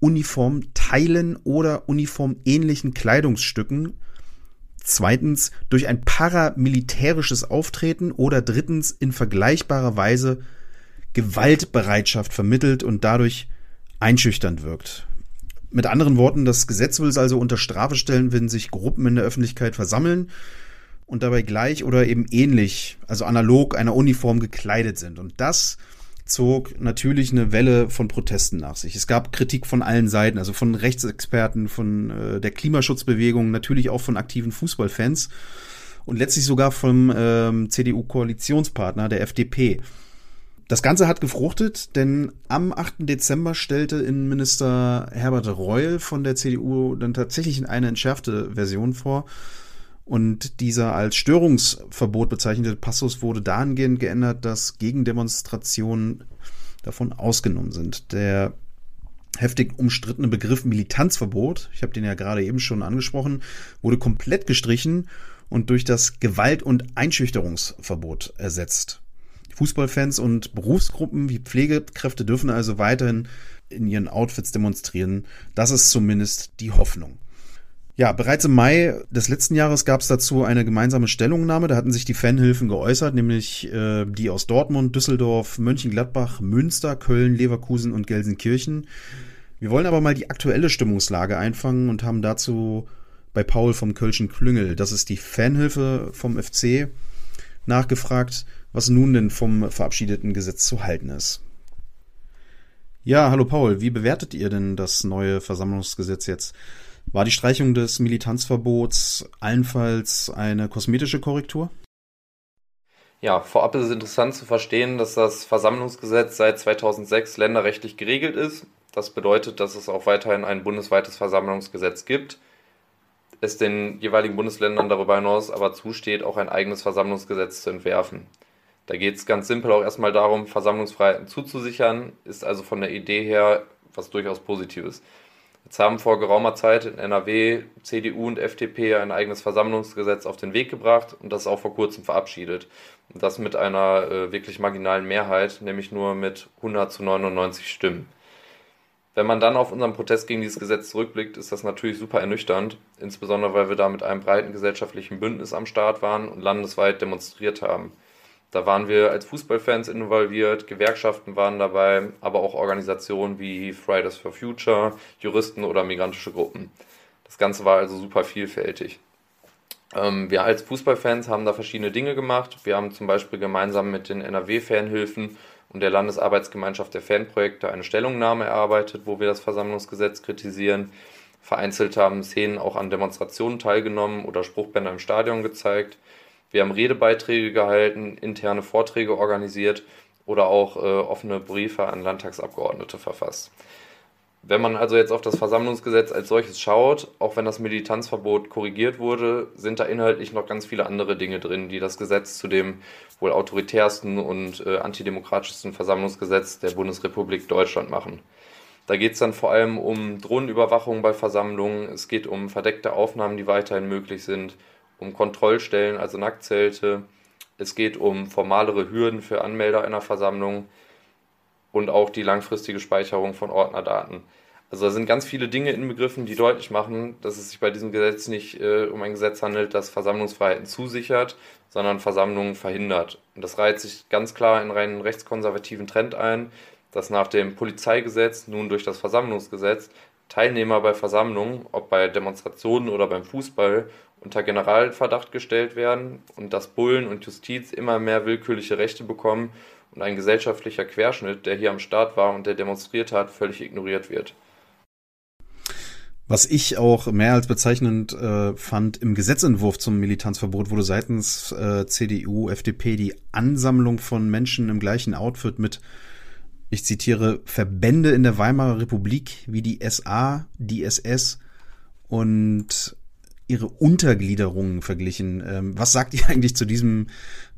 Uniformteilen oder uniformähnlichen Kleidungsstücken zweitens durch ein paramilitärisches Auftreten oder drittens in vergleichbarer Weise Gewaltbereitschaft vermittelt und dadurch einschüchternd wirkt. Mit anderen Worten, das Gesetz will es also unter Strafe stellen, wenn sich Gruppen in der Öffentlichkeit versammeln und dabei gleich oder eben ähnlich, also analog einer Uniform gekleidet sind. Und das zog natürlich eine Welle von Protesten nach sich. Es gab Kritik von allen Seiten, also von Rechtsexperten, von äh, der Klimaschutzbewegung, natürlich auch von aktiven das Ganze hat gefruchtet, denn am 8. Dezember stellte Innenminister Herbert Reul von der CDU dann tatsächlich eine entschärfte Version vor. Und dieser als Störungsverbot bezeichnete Passus wurde dahingehend geändert, dass Gegendemonstrationen davon ausgenommen sind. Der heftig umstrittene Begriff Militanzverbot, ich habe den ja gerade eben schon angesprochen, wurde komplett gestrichen und durch das Gewalt- und Einschüchterungsverbot ersetzt. Fußballfans und Berufsgruppen wie Pflegekräfte dürfen also weiterhin in ihren Outfits demonstrieren. Das ist zumindest die Hoffnung. Ja, bereits im Mai des letzten Jahres gab es dazu eine gemeinsame Stellungnahme. Da hatten sich die Fanhilfen geäußert, nämlich äh, die aus Dortmund, Düsseldorf, Mönchengladbach, Münster, Köln, Leverkusen und Gelsenkirchen. Wir wollen aber mal die aktuelle Stimmungslage einfangen und haben dazu bei Paul vom Kölschen Klüngel, das ist die Fanhilfe vom FC, nachgefragt, was nun denn vom verabschiedeten Gesetz zu halten ist. Ja, hallo Paul, wie bewertet ihr denn das neue Versammlungsgesetz jetzt? War die Streichung des Militanzverbots allenfalls eine kosmetische Korrektur? Ja, vorab ist es interessant zu verstehen, dass das Versammlungsgesetz seit 2006 länderrechtlich geregelt ist. Das bedeutet, dass es auch weiterhin ein bundesweites Versammlungsgesetz gibt. Es den jeweiligen Bundesländern darüber hinaus aber zusteht, auch ein eigenes Versammlungsgesetz zu entwerfen. Da geht es ganz simpel auch erstmal darum, Versammlungsfreiheiten zuzusichern, ist also von der Idee her was durchaus Positives. Jetzt haben vor geraumer Zeit in NRW CDU und FDP ein eigenes Versammlungsgesetz auf den Weg gebracht und das auch vor kurzem verabschiedet. Und das mit einer äh, wirklich marginalen Mehrheit, nämlich nur mit 100 zu 99 Stimmen. Wenn man dann auf unseren Protest gegen dieses Gesetz zurückblickt, ist das natürlich super ernüchternd, insbesondere weil wir da mit einem breiten gesellschaftlichen Bündnis am Start waren und landesweit demonstriert haben. Da waren wir als Fußballfans involviert, Gewerkschaften waren dabei, aber auch Organisationen wie Fridays for Future, Juristen oder migrantische Gruppen. Das Ganze war also super vielfältig. Ähm, wir als Fußballfans haben da verschiedene Dinge gemacht. Wir haben zum Beispiel gemeinsam mit den NRW-Fanhilfen und der Landesarbeitsgemeinschaft der Fanprojekte eine Stellungnahme erarbeitet, wo wir das Versammlungsgesetz kritisieren. Vereinzelt haben Szenen auch an Demonstrationen teilgenommen oder Spruchbänder im Stadion gezeigt. Wir haben Redebeiträge gehalten, interne Vorträge organisiert oder auch äh, offene Briefe an Landtagsabgeordnete verfasst. Wenn man also jetzt auf das Versammlungsgesetz als solches schaut, auch wenn das Militanzverbot korrigiert wurde, sind da inhaltlich noch ganz viele andere Dinge drin, die das Gesetz zu dem wohl autoritärsten und äh, antidemokratischsten Versammlungsgesetz der Bundesrepublik Deutschland machen. Da geht es dann vor allem um Drohnenüberwachung bei Versammlungen, es geht um verdeckte Aufnahmen, die weiterhin möglich sind, um Kontrollstellen, also Nacktzelte. Es geht um formalere Hürden für Anmelder einer Versammlung und auch die langfristige Speicherung von Ordnerdaten. Also da sind ganz viele Dinge inbegriffen, die deutlich machen, dass es sich bei diesem Gesetz nicht äh, um ein Gesetz handelt, das Versammlungsfreiheiten zusichert, sondern Versammlungen verhindert. Und das reiht sich ganz klar in einen rechtskonservativen Trend ein, dass nach dem Polizeigesetz nun durch das Versammlungsgesetz Teilnehmer bei Versammlungen, ob bei Demonstrationen oder beim Fußball, unter Generalverdacht gestellt werden und dass Bullen und Justiz immer mehr willkürliche Rechte bekommen und ein gesellschaftlicher Querschnitt, der hier am Start war und der demonstriert hat, völlig ignoriert wird. Was ich auch mehr als bezeichnend äh, fand, im Gesetzentwurf zum Militanzverbot wurde seitens äh, CDU, FDP die Ansammlung von Menschen im gleichen Outfit mit, ich zitiere, Verbände in der Weimarer Republik wie die SA, die SS und ihre Untergliederungen verglichen. Ähm, was sagt ihr [LAUGHS] eigentlich zu diesem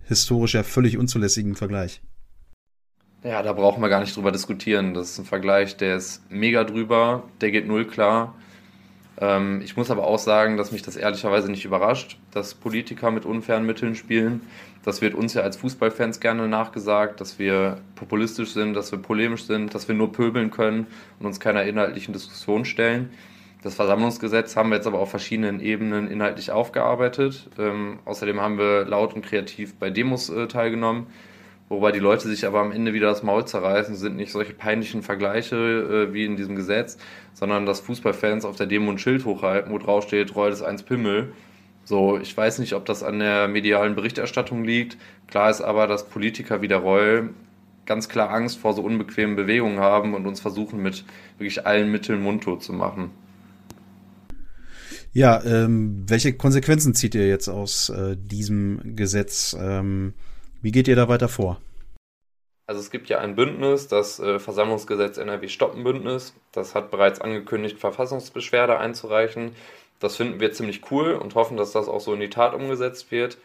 historisch ja völlig unzulässigen Vergleich? Ja, da brauchen wir gar nicht drüber diskutieren. Das ist ein Vergleich, der ist mega drüber, der geht null klar. Ähm, ich muss aber auch sagen, dass mich das ehrlicherweise nicht überrascht, dass Politiker mit unfairen Mitteln spielen. Das wird uns ja als Fußballfans gerne nachgesagt, dass wir populistisch sind, dass wir polemisch sind, dass wir nur pöbeln können und uns keiner inhaltlichen Diskussion stellen. Das Versammlungsgesetz haben wir jetzt aber auf verschiedenen Ebenen inhaltlich aufgearbeitet. Ähm, außerdem haben wir laut und kreativ bei Demos äh, teilgenommen, wobei die Leute sich aber am Ende wieder das Maul zerreißen. Sind nicht solche peinlichen Vergleiche äh, wie in diesem Gesetz, sondern dass Fußballfans auf der Demo ein Schild hochhalten, wo drauf steht, Reut ist eins Pimmel. So, ich weiß nicht, ob das an der medialen Berichterstattung liegt. Klar ist aber, dass Politiker wie der Reul ganz klar Angst vor so unbequemen Bewegungen haben und uns versuchen, mit wirklich allen Mitteln mundtot zu machen. Ja, ähm, welche Konsequenzen zieht ihr jetzt aus äh, diesem Gesetz? Ähm, wie geht ihr da weiter vor? Also es gibt ja ein Bündnis, das äh, Versammlungsgesetz NRW Stoppen Bündnis. Das hat bereits angekündigt, Verfassungsbeschwerde einzureichen. Das finden wir ziemlich cool und hoffen, dass das auch so in die Tat umgesetzt wird.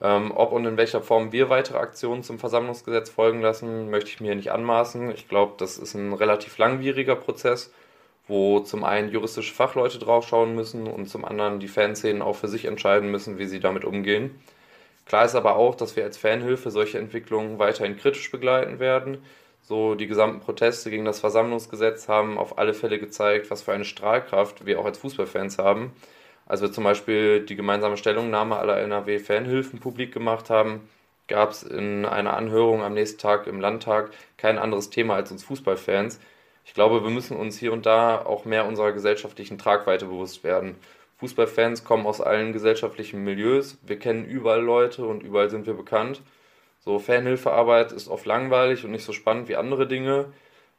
Ähm, ob und in welcher Form wir weitere Aktionen zum Versammlungsgesetz folgen lassen, möchte ich mir nicht anmaßen. Ich glaube, das ist ein relativ langwieriger Prozess, wo zum einen juristische Fachleute draufschauen müssen und zum anderen die Fanszenen auch für sich entscheiden müssen, wie sie damit umgehen. Klar ist aber auch, dass wir als Fanhilfe solche Entwicklungen weiterhin kritisch begleiten werden. So die gesamten Proteste gegen das Versammlungsgesetz haben auf alle Fälle gezeigt, was für eine Strahlkraft wir auch als Fußballfans haben. Als wir zum Beispiel die gemeinsame Stellungnahme aller NRW-Fanhilfen publik gemacht haben, gab es in einer Anhörung am nächsten Tag im Landtag kein anderes Thema als uns Fußballfans. Ich glaube, wir müssen uns hier und da auch mehr unserer gesellschaftlichen Tragweite bewusst werden. Fußballfans kommen aus allen gesellschaftlichen Milieus. Wir kennen überall Leute und überall sind wir bekannt. So Fanhilfearbeit ist oft langweilig und nicht so spannend wie andere Dinge.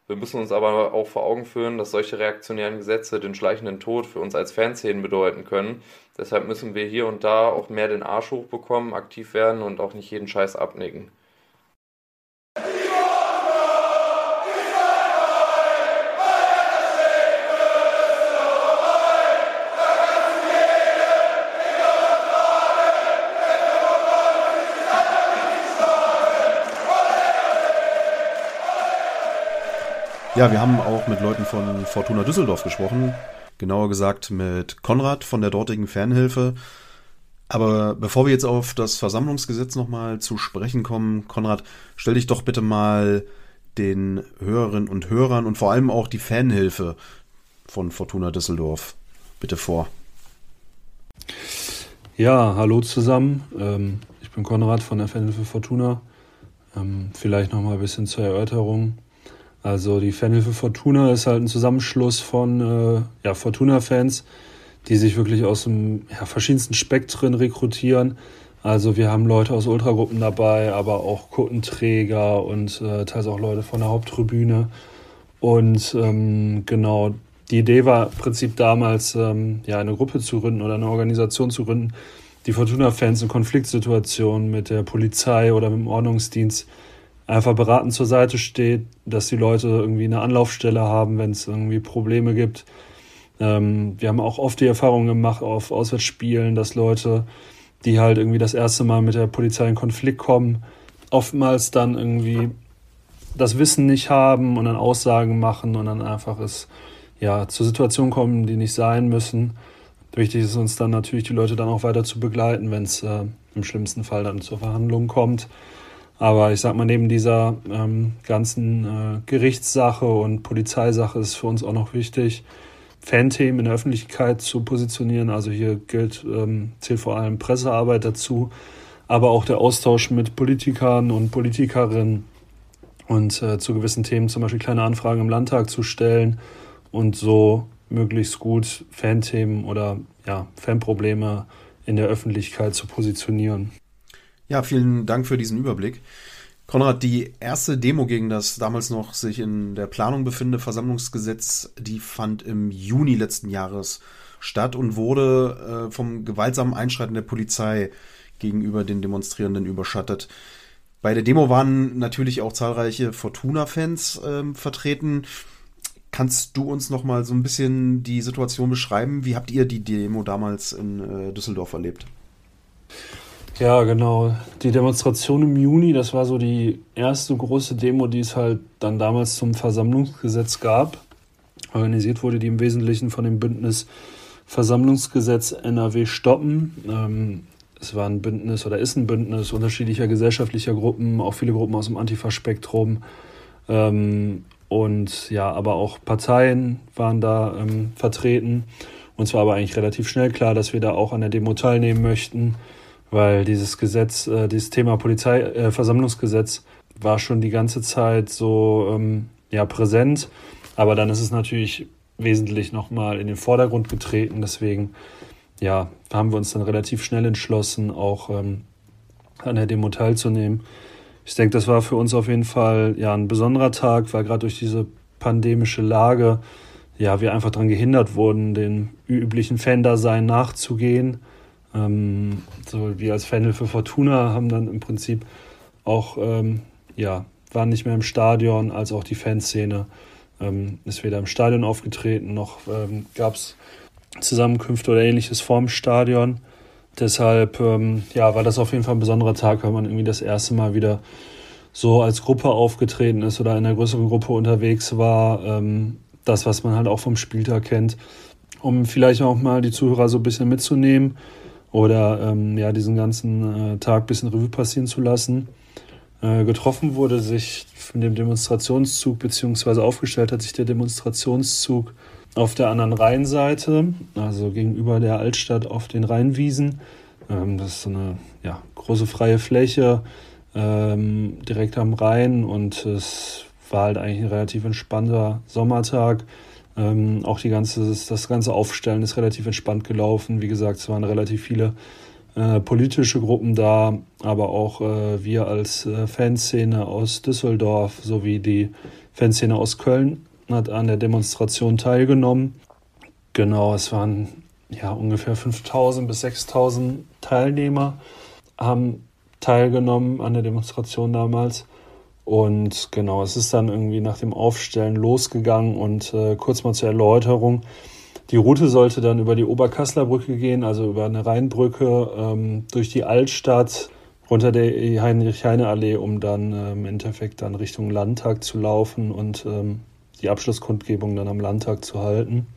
Wir müssen uns aber auch vor Augen führen, dass solche reaktionären Gesetze den schleichenden Tod für uns als Fanszenen bedeuten können. Deshalb müssen wir hier und da auch mehr den Arsch hochbekommen, aktiv werden und auch nicht jeden Scheiß abnicken. Ja, wir haben auch mit Leuten von Fortuna Düsseldorf gesprochen. Genauer gesagt mit Konrad von der dortigen Fernhilfe. Aber bevor wir jetzt auf das Versammlungsgesetz nochmal zu sprechen kommen, Konrad, stell dich doch bitte mal den Hörerinnen und Hörern und vor allem auch die Fanhilfe von Fortuna Düsseldorf bitte vor. Ja, hallo zusammen. Ähm, ich bin Konrad von der Fanhilfe Fortuna. Ähm, vielleicht nochmal ein bisschen zur Erörterung. Also die Fanhilfe Fortuna ist halt ein Zusammenschluss von äh, ja, Fortuna-Fans, die sich wirklich aus dem ja, verschiedensten Spektren rekrutieren. Also wir haben Leute aus Ultragruppen dabei, aber auch Kuttenträger und äh, teils auch Leute von der Haupttribüne. Und ähm, genau, die Idee war im Prinzip damals, ähm, ja, eine Gruppe zu gründen oder eine Organisation zu gründen, die Fortuna-Fans in Konfliktsituationen mit der Polizei oder mit dem Ordnungsdienst einfach beratend zur Seite steht, dass die Leute irgendwie eine Anlaufstelle haben, wenn es irgendwie Probleme gibt. Ähm, wir haben auch oft die Erfahrung gemacht auf Auswärtsspielen, dass Leute, die halt irgendwie das erste Mal mit der Polizei in Konflikt kommen, oftmals dann irgendwie das Wissen nicht haben und dann Aussagen machen und dann einfach es ja zur Situation kommen, die nicht sein müssen. Wichtig ist uns dann natürlich, die Leute dann auch weiter zu begleiten, wenn es äh, im schlimmsten Fall dann zur Verhandlung kommt. Aber ich sag mal, neben dieser ähm, ganzen äh, Gerichtssache und Polizeisache ist für uns auch noch wichtig, Fanthemen in der Öffentlichkeit zu positionieren. Also hier gilt, ähm, zählt vor allem Pressearbeit dazu, aber auch der Austausch mit Politikern und Politikerinnen und äh, zu gewissen Themen zum Beispiel kleine Anfragen im Landtag zu stellen und so möglichst gut Fanthemen oder ja, Fanprobleme in der Öffentlichkeit zu positionieren. Ja, vielen Dank für diesen Überblick. Konrad, die erste Demo gegen das damals noch sich in der Planung befindende Versammlungsgesetz, die fand im Juni letzten Jahres statt und wurde äh, vom gewaltsamen Einschreiten der Polizei gegenüber den Demonstrierenden überschattet. Bei der Demo waren natürlich auch zahlreiche Fortuna-Fans äh, vertreten. Kannst du uns noch mal so ein bisschen die Situation beschreiben? Wie habt ihr die Demo damals in äh, Düsseldorf erlebt? Ja, genau. Die Demonstration im Juni, das war so die erste große Demo, die es halt dann damals zum Versammlungsgesetz gab. Organisiert wurde die im Wesentlichen von dem Bündnis Versammlungsgesetz NRW stoppen. Ähm, es war ein Bündnis oder ist ein Bündnis unterschiedlicher gesellschaftlicher Gruppen, auch viele Gruppen aus dem Antifa-Spektrum. Ähm, und ja, aber auch Parteien waren da ähm, vertreten. Und zwar aber eigentlich relativ schnell klar, dass wir da auch an der Demo teilnehmen möchten weil dieses Gesetz, äh, dieses Thema Polizeiversammlungsgesetz äh, war schon die ganze Zeit so ähm, ja, präsent, aber dann ist es natürlich wesentlich nochmal in den Vordergrund getreten. Deswegen ja, haben wir uns dann relativ schnell entschlossen, auch ähm, an der Demo teilzunehmen. Ich denke, das war für uns auf jeden Fall ja ein besonderer Tag, weil gerade durch diese pandemische Lage ja wir einfach daran gehindert wurden, den üblichen Fan-Dasein nachzugehen ähm, so wir als Fanhilfe Fortuna haben dann im Prinzip auch ähm, ja, waren nicht mehr im Stadion, als auch die Fanszene ähm, ist weder im Stadion aufgetreten, noch ähm, gab es Zusammenkünfte oder ähnliches vorm Stadion. Deshalb ähm, ja, war das auf jeden Fall ein besonderer Tag, weil man irgendwie das erste Mal wieder so als Gruppe aufgetreten ist oder in einer größeren Gruppe unterwegs war. Ähm, das, was man halt auch vom Spieltag kennt, um vielleicht auch mal die Zuhörer so ein bisschen mitzunehmen oder ähm, ja, diesen ganzen äh, Tag ein bisschen Revue passieren zu lassen. Äh, getroffen wurde sich von dem Demonstrationszug, beziehungsweise aufgestellt hat sich der Demonstrationszug auf der anderen Rheinseite, also gegenüber der Altstadt auf den Rheinwiesen. Ähm, das ist so eine ja, große freie Fläche ähm, direkt am Rhein und es war halt eigentlich ein relativ entspannter Sommertag. Ähm, auch die ganze, das ganze Aufstellen ist relativ entspannt gelaufen. Wie gesagt, es waren relativ viele äh, politische Gruppen da, aber auch äh, wir als äh, Fanszene aus Düsseldorf sowie die Fanszene aus Köln hat an der Demonstration teilgenommen. Genau, es waren ja ungefähr 5000 bis 6000 Teilnehmer haben teilgenommen an der Demonstration damals. Und genau, es ist dann irgendwie nach dem Aufstellen losgegangen und äh, kurz mal zur Erläuterung. Die Route sollte dann über die Oberkassler Brücke gehen, also über eine Rheinbrücke, ähm, durch die Altstadt, runter der Heinrich-Heine-Allee, um dann äh, im Endeffekt dann Richtung Landtag zu laufen und ähm, die Abschlusskundgebung dann am Landtag zu halten.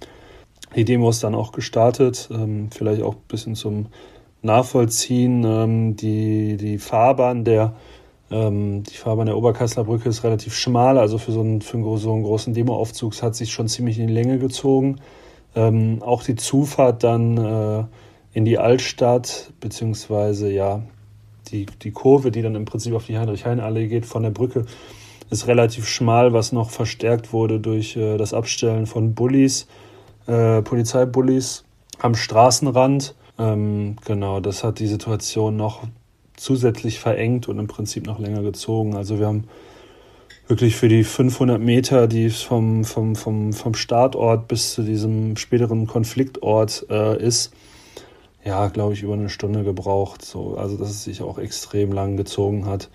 Die Demo ist dann auch gestartet, ähm, vielleicht auch ein bisschen zum Nachvollziehen. Ähm, die, die Fahrbahn der ähm, die Fahrbahn der Oberkassler Brücke ist relativ schmal, also für so einen, für einen, so einen großen Demoaufzug hat sich schon ziemlich in die Länge gezogen. Ähm, auch die Zufahrt dann äh, in die Altstadt, beziehungsweise ja, die, die Kurve, die dann im Prinzip auf die Heinrich-Heine-Allee geht von der Brücke, ist relativ schmal, was noch verstärkt wurde durch äh, das Abstellen von Bullis, äh, Polizeibullis am Straßenrand. Ähm, genau, das hat die Situation noch zusätzlich verengt und im Prinzip noch länger gezogen. Also wir haben wirklich für die 500 Meter, die vom, vom, vom, vom Startort bis zu diesem späteren Konfliktort äh, ist, ja, glaube ich, über eine Stunde gebraucht. So, also dass es sich auch extrem lang gezogen hat.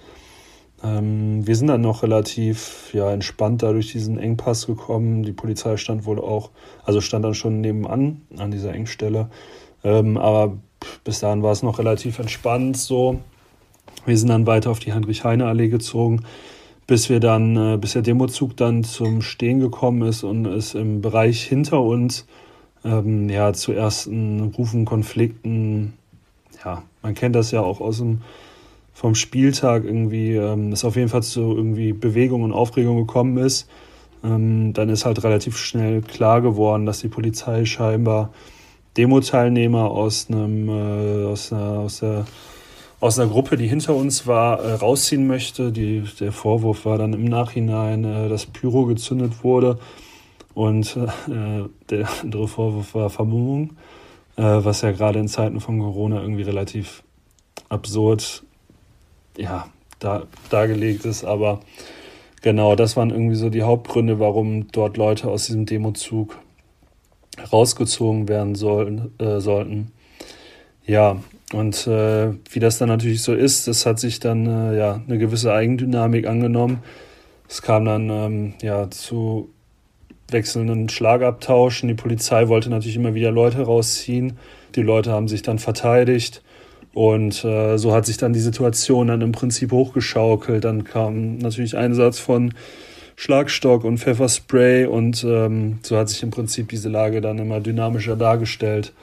Ähm, wir sind dann noch relativ ja, entspannt da durch diesen Engpass gekommen. Die Polizei stand wohl auch, also stand dann schon nebenan an dieser Engstelle. Ähm, aber bis dahin war es noch relativ entspannt so. Wir sind dann weiter auf die Heinrich-Heine-Allee gezogen, bis wir dann, äh, bis der Demozug dann zum Stehen gekommen ist und es im Bereich hinter uns ähm, ja zu ersten Rufen, Konflikten, ja, man kennt das ja auch aus dem vom Spieltag irgendwie, ähm, ist auf jeden Fall zu irgendwie Bewegung und Aufregung gekommen ist. Ähm, dann ist halt relativ schnell klar geworden, dass die Polizei scheinbar Demo-Teilnehmer aus einem äh, aus, einer, aus der aus einer Gruppe, die hinter uns war, äh, rausziehen möchte. Die, der Vorwurf war dann im Nachhinein, äh, dass Pyro gezündet wurde. Und äh, der andere Vorwurf war Vermummung, äh, was ja gerade in Zeiten von Corona irgendwie relativ absurd ja, da, dargelegt ist. Aber genau, das waren irgendwie so die Hauptgründe, warum dort Leute aus diesem Demozug rausgezogen werden sollen, äh, sollten. Ja, und äh, wie das dann natürlich so ist, das hat sich dann äh, ja eine gewisse Eigendynamik angenommen. Es kam dann ähm, ja zu wechselnden Schlagabtauschen. Die Polizei wollte natürlich immer wieder Leute rausziehen. Die Leute haben sich dann verteidigt. Und äh, so hat sich dann die Situation dann im Prinzip hochgeschaukelt. Dann kam natürlich Einsatz von Schlagstock und Pfefferspray und ähm, so hat sich im Prinzip diese Lage dann immer dynamischer dargestellt.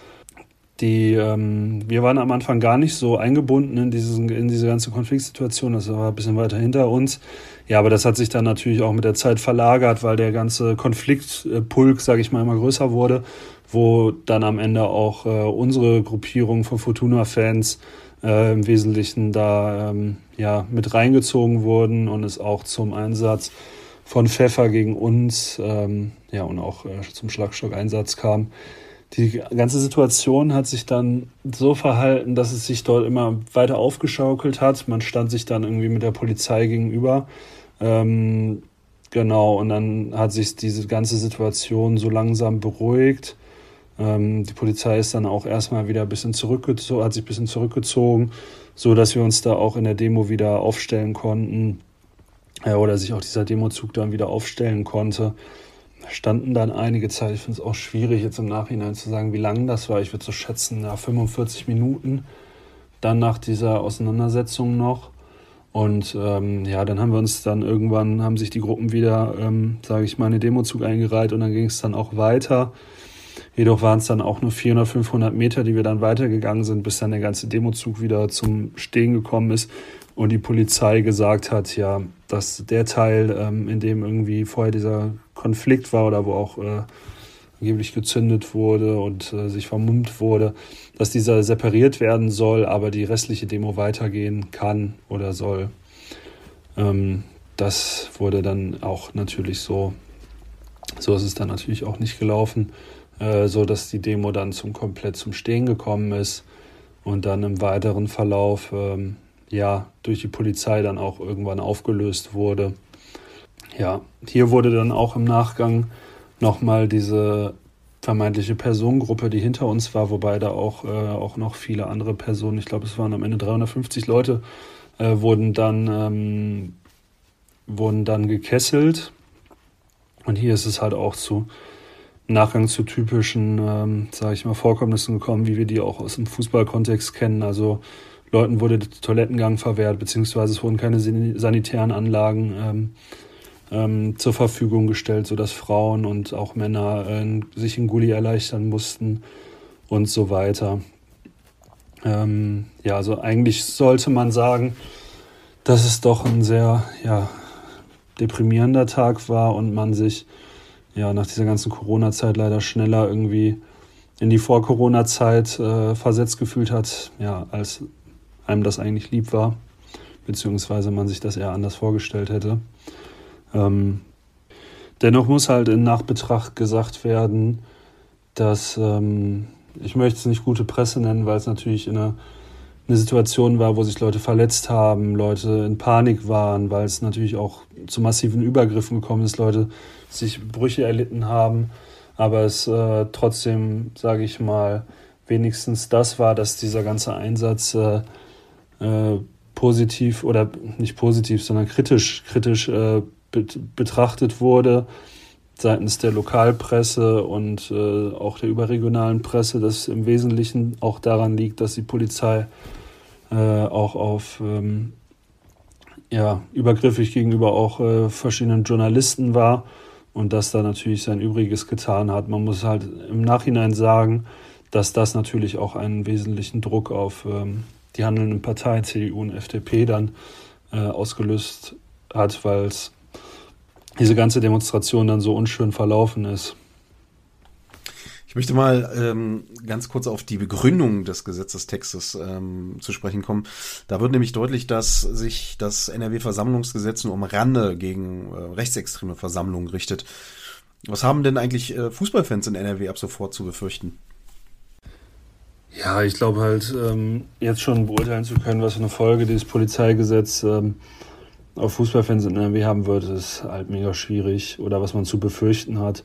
Die, ähm, wir waren am Anfang gar nicht so eingebunden in, diesen, in diese ganze Konfliktsituation. Das war ein bisschen weiter hinter uns. Ja, aber das hat sich dann natürlich auch mit der Zeit verlagert, weil der ganze Konfliktpulk, sage ich mal, immer größer wurde, wo dann am Ende auch äh, unsere Gruppierung von Fortuna-Fans äh, im Wesentlichen da ähm, ja, mit reingezogen wurden und es auch zum Einsatz von Pfeffer gegen uns ähm, ja, und auch äh, zum Schlagstock-Einsatz kam die ganze Situation hat sich dann so verhalten, dass es sich dort immer weiter aufgeschaukelt hat. Man stand sich dann irgendwie mit der Polizei gegenüber. Ähm, genau, und dann hat sich diese ganze Situation so langsam beruhigt. Ähm, die Polizei ist dann auch erstmal wieder ein bisschen zurückgezogen, hat sich ein bisschen zurückgezogen, so dass wir uns da auch in der Demo wieder aufstellen konnten. äh, oder sich auch dieser Demozug dann wieder aufstellen konnte. Standen dann einige Zeit. Ich finde es auch schwierig, jetzt im Nachhinein zu sagen, wie lang das war. Ich würde so schätzen, ja, 45 Minuten. Dann nach dieser Auseinandersetzung noch. Und ähm, ja, dann haben wir uns dann irgendwann, haben sich die Gruppen wieder, ähm, sage ich mal, in den Demozug eingereiht und dann ging es dann auch weiter. Jedoch waren es dann auch nur 400, 500 Meter, die wir dann weitergegangen sind, bis dann der ganze Demozug wieder zum Stehen gekommen ist und die Polizei gesagt hat, ja, dass der Teil, ähm, in dem irgendwie vorher dieser Konflikt war oder wo auch äh, angeblich gezündet wurde und äh, sich vermummt wurde, dass dieser separiert werden soll, aber die restliche Demo weitergehen kann oder soll. Ähm, das wurde dann auch natürlich so, so ist es dann natürlich auch nicht gelaufen, äh, so dass die Demo dann zum komplett zum Stehen gekommen ist und dann im weiteren Verlauf ähm, ja durch die Polizei dann auch irgendwann aufgelöst wurde. Ja, hier wurde dann auch im Nachgang nochmal diese vermeintliche Personengruppe, die hinter uns war, wobei da auch, äh, auch noch viele andere Personen, ich glaube, es waren am Ende 350 Leute, äh, wurden, dann, ähm, wurden dann gekesselt. Und hier ist es halt auch zu Nachgang zu typischen, ähm, sage ich mal, Vorkommnissen gekommen, wie wir die auch aus dem Fußballkontext kennen. Also Leuten wurde der Toilettengang verwehrt, beziehungsweise es wurden keine sanitären Anlagen ähm, ähm, zur Verfügung gestellt, sodass Frauen und auch Männer äh, sich in Gully erleichtern mussten und so weiter. Ähm, ja, also eigentlich sollte man sagen, dass es doch ein sehr ja, deprimierender Tag war und man sich ja nach dieser ganzen Corona-Zeit leider schneller irgendwie in die Vor-Corona-Zeit äh, versetzt gefühlt hat, ja, als einem das eigentlich lieb war, beziehungsweise man sich das eher anders vorgestellt hätte. Ähm, dennoch muss halt in Nachbetracht gesagt werden, dass ähm, ich möchte es nicht gute Presse nennen, weil es natürlich in einer eine Situation war, wo sich Leute verletzt haben, Leute in Panik waren, weil es natürlich auch zu massiven Übergriffen gekommen ist, Leute sich Brüche erlitten haben, aber es äh, trotzdem, sage ich mal, wenigstens das war, dass dieser ganze Einsatz äh, äh, positiv oder nicht positiv, sondern kritisch, kritisch äh, betrachtet wurde seitens der Lokalpresse und äh, auch der überregionalen Presse, das im Wesentlichen auch daran liegt, dass die Polizei äh, auch auf ähm, ja, übergriffig gegenüber auch äh, verschiedenen Journalisten war und das da natürlich sein Übriges getan hat. Man muss halt im Nachhinein sagen, dass das natürlich auch einen wesentlichen Druck auf ähm, die handelnden Parteien CDU und FDP dann äh, ausgelöst hat, weil es diese ganze Demonstration dann so unschön verlaufen ist. Ich möchte mal ähm, ganz kurz auf die Begründung des Gesetzestextes ähm, zu sprechen kommen. Da wird nämlich deutlich, dass sich das NRW-Versammlungsgesetz nur um Rande gegen äh, rechtsextreme Versammlungen richtet. Was haben denn eigentlich äh, Fußballfans in NRW ab sofort zu befürchten? Ja, ich glaube halt, ähm, jetzt schon beurteilen zu können, was für eine Folge dieses Polizeigesetz ähm, auf Fußballfans in NRW haben wird, ist halt mega schwierig oder was man zu befürchten hat.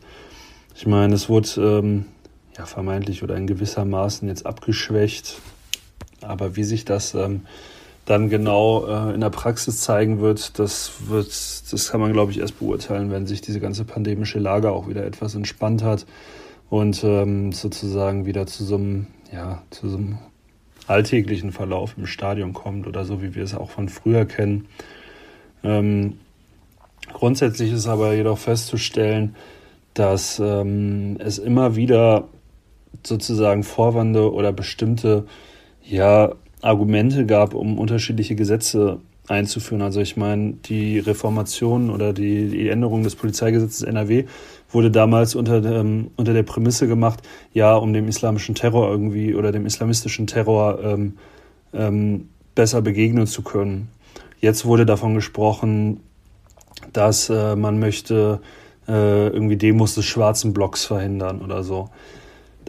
Ich meine, es wurde ähm, ja vermeintlich oder in gewisser Maßen jetzt abgeschwächt, aber wie sich das ähm, dann genau äh, in der Praxis zeigen wird, das wird, das kann man glaube ich erst beurteilen, wenn sich diese ganze pandemische Lage auch wieder etwas entspannt hat und ähm, sozusagen wieder zu so einem, ja, zu so einem alltäglichen Verlauf im Stadion kommt oder so, wie wir es auch von früher kennen. Ähm, grundsätzlich ist aber jedoch festzustellen, dass ähm, es immer wieder sozusagen Vorwände oder bestimmte ja, Argumente gab, um unterschiedliche Gesetze einzuführen. Also ich meine, die Reformation oder die, die Änderung des Polizeigesetzes NRW wurde damals unter, dem, unter der Prämisse gemacht, ja, um dem islamischen Terror irgendwie oder dem islamistischen Terror ähm, ähm, besser begegnen zu können. Jetzt wurde davon gesprochen, dass äh, man möchte äh, irgendwie Demos des schwarzen Blocks verhindern oder so.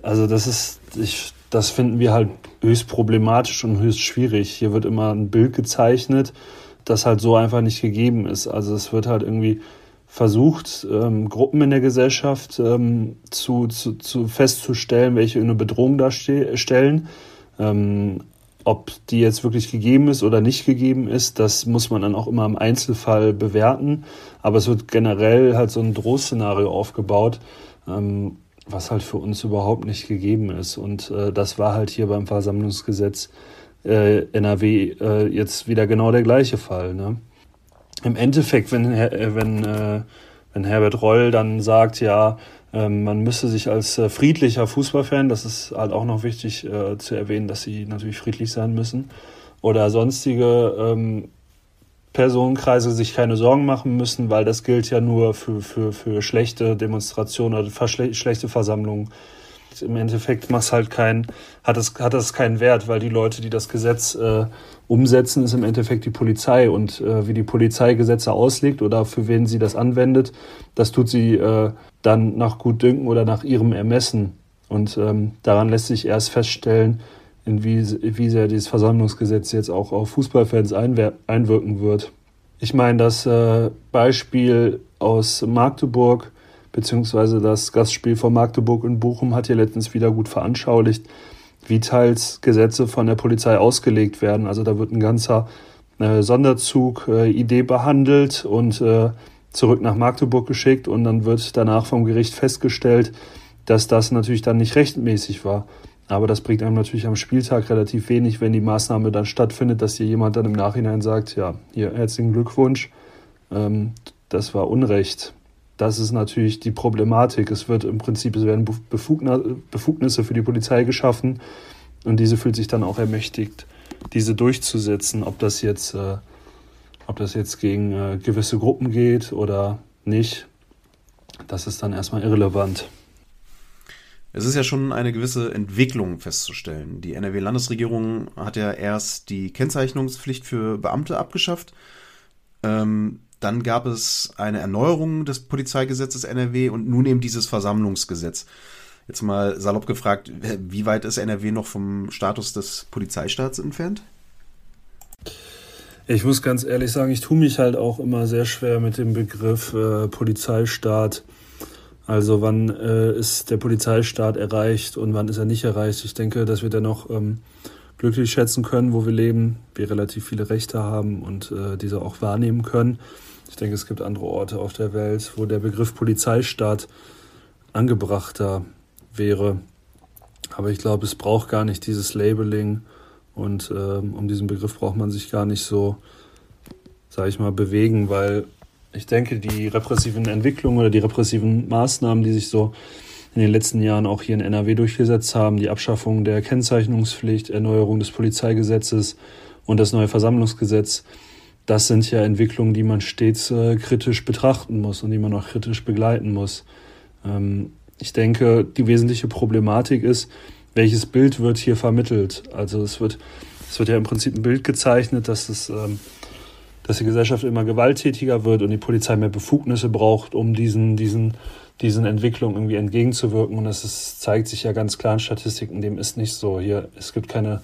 Also das ist, ich, das finden wir halt höchst problematisch und höchst schwierig. Hier wird immer ein Bild gezeichnet, das halt so einfach nicht gegeben ist. Also es wird halt irgendwie versucht, ähm, Gruppen in der Gesellschaft ähm, zu, zu, zu festzustellen, welche eine Bedrohung darstellen. Ähm, ob die jetzt wirklich gegeben ist oder nicht gegeben ist, das muss man dann auch immer im Einzelfall bewerten. Aber es wird generell halt so ein Drohszenario aufgebaut, ähm, was halt für uns überhaupt nicht gegeben ist. Und äh, das war halt hier beim Versammlungsgesetz äh, NRW äh, jetzt wieder genau der gleiche Fall. Ne? Im Endeffekt, wenn, äh, wenn, äh, wenn Herbert Roll dann sagt, ja, ähm, man müsste sich als äh, friedlicher Fußballfan, das ist halt auch noch wichtig äh, zu erwähnen, dass sie natürlich friedlich sein müssen, oder sonstige ähm, Personenkreise sich keine Sorgen machen müssen, weil das gilt ja nur für, für, für schlechte Demonstrationen oder schlechte Versammlungen. Im Endeffekt macht halt kein, hat es, hat das keinen Wert, weil die Leute, die das Gesetz äh, umsetzen, ist im Endeffekt die Polizei. Und äh, wie die Polizei Gesetze auslegt oder für wen sie das anwendet, das tut sie äh, dann nach Gutdünken oder nach ihrem Ermessen. Und ähm, daran lässt sich erst feststellen, wie, wie sehr dieses Versammlungsgesetz jetzt auch auf Fußballfans einwirken wird. Ich meine, das äh, Beispiel aus Magdeburg, beziehungsweise das Gastspiel von Magdeburg in Bochum hat hier letztens wieder gut veranschaulicht, wie teils Gesetze von der Polizei ausgelegt werden. Also da wird ein ganzer äh, Sonderzug äh, Idee behandelt und äh, zurück nach Magdeburg geschickt und dann wird danach vom Gericht festgestellt, dass das natürlich dann nicht rechtmäßig war. Aber das bringt einem natürlich am Spieltag relativ wenig, wenn die Maßnahme dann stattfindet, dass hier jemand dann im Nachhinein sagt, ja, hier herzlichen Glückwunsch, ähm, das war Unrecht. Das ist natürlich die Problematik. Es wird im Prinzip, es werden Befugnisse für die Polizei geschaffen und diese fühlt sich dann auch ermächtigt, diese durchzusetzen, ob das jetzt, äh, ob das jetzt gegen äh, gewisse Gruppen geht oder nicht. Das ist dann erstmal irrelevant. Es ist ja schon eine gewisse Entwicklung festzustellen. Die NRW-Landesregierung hat ja erst die Kennzeichnungspflicht für Beamte abgeschafft. Ähm, dann gab es eine Erneuerung des Polizeigesetzes NRW und nun eben dieses Versammlungsgesetz. Jetzt mal salopp gefragt, wie weit ist NRW noch vom Status des Polizeistaats entfernt? Ich muss ganz ehrlich sagen, ich tue mich halt auch immer sehr schwer mit dem Begriff äh, Polizeistaat. Also wann äh, ist der Polizeistaat erreicht und wann ist er nicht erreicht? Ich denke, dass wir dennoch ähm, glücklich schätzen können, wo wir leben, wir relativ viele Rechte haben und äh, diese auch wahrnehmen können. Ich denke, es gibt andere Orte auf der Welt, wo der Begriff Polizeistaat angebrachter wäre. Aber ich glaube, es braucht gar nicht dieses Labeling und ähm, um diesen Begriff braucht man sich gar nicht so, sage ich mal, bewegen, weil ich denke, die repressiven Entwicklungen oder die repressiven Maßnahmen, die sich so in den letzten Jahren auch hier in NRW durchgesetzt haben, die Abschaffung der Kennzeichnungspflicht, Erneuerung des Polizeigesetzes und das neue Versammlungsgesetz, das sind ja Entwicklungen, die man stets äh, kritisch betrachten muss und die man auch kritisch begleiten muss. Ähm, ich denke, die wesentliche Problematik ist, welches Bild wird hier vermittelt. Also es wird, es wird ja im Prinzip ein Bild gezeichnet, dass es ähm, dass die Gesellschaft immer gewalttätiger wird und die Polizei mehr Befugnisse braucht, um diesen, diesen, diesen Entwicklungen irgendwie entgegenzuwirken. Und das ist, zeigt sich ja ganz klar in Statistiken, dem ist nicht so. Hier, es gibt keine,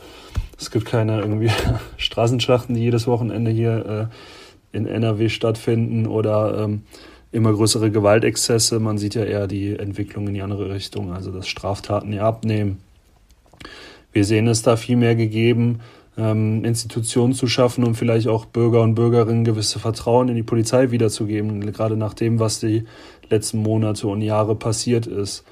es gibt keine irgendwie [LAUGHS] Straßenschlachten, die jedes Wochenende hier äh, in NRW stattfinden oder ähm, immer größere Gewaltexzesse. Man sieht ja eher die Entwicklung in die andere Richtung, also dass Straftaten ja abnehmen. Wir sehen es da viel mehr gegeben, ähm, Institutionen zu schaffen, um vielleicht auch Bürger und Bürgerinnen gewisse Vertrauen in die Polizei wiederzugeben, gerade nach dem, was die letzten Monate und Jahre passiert ist.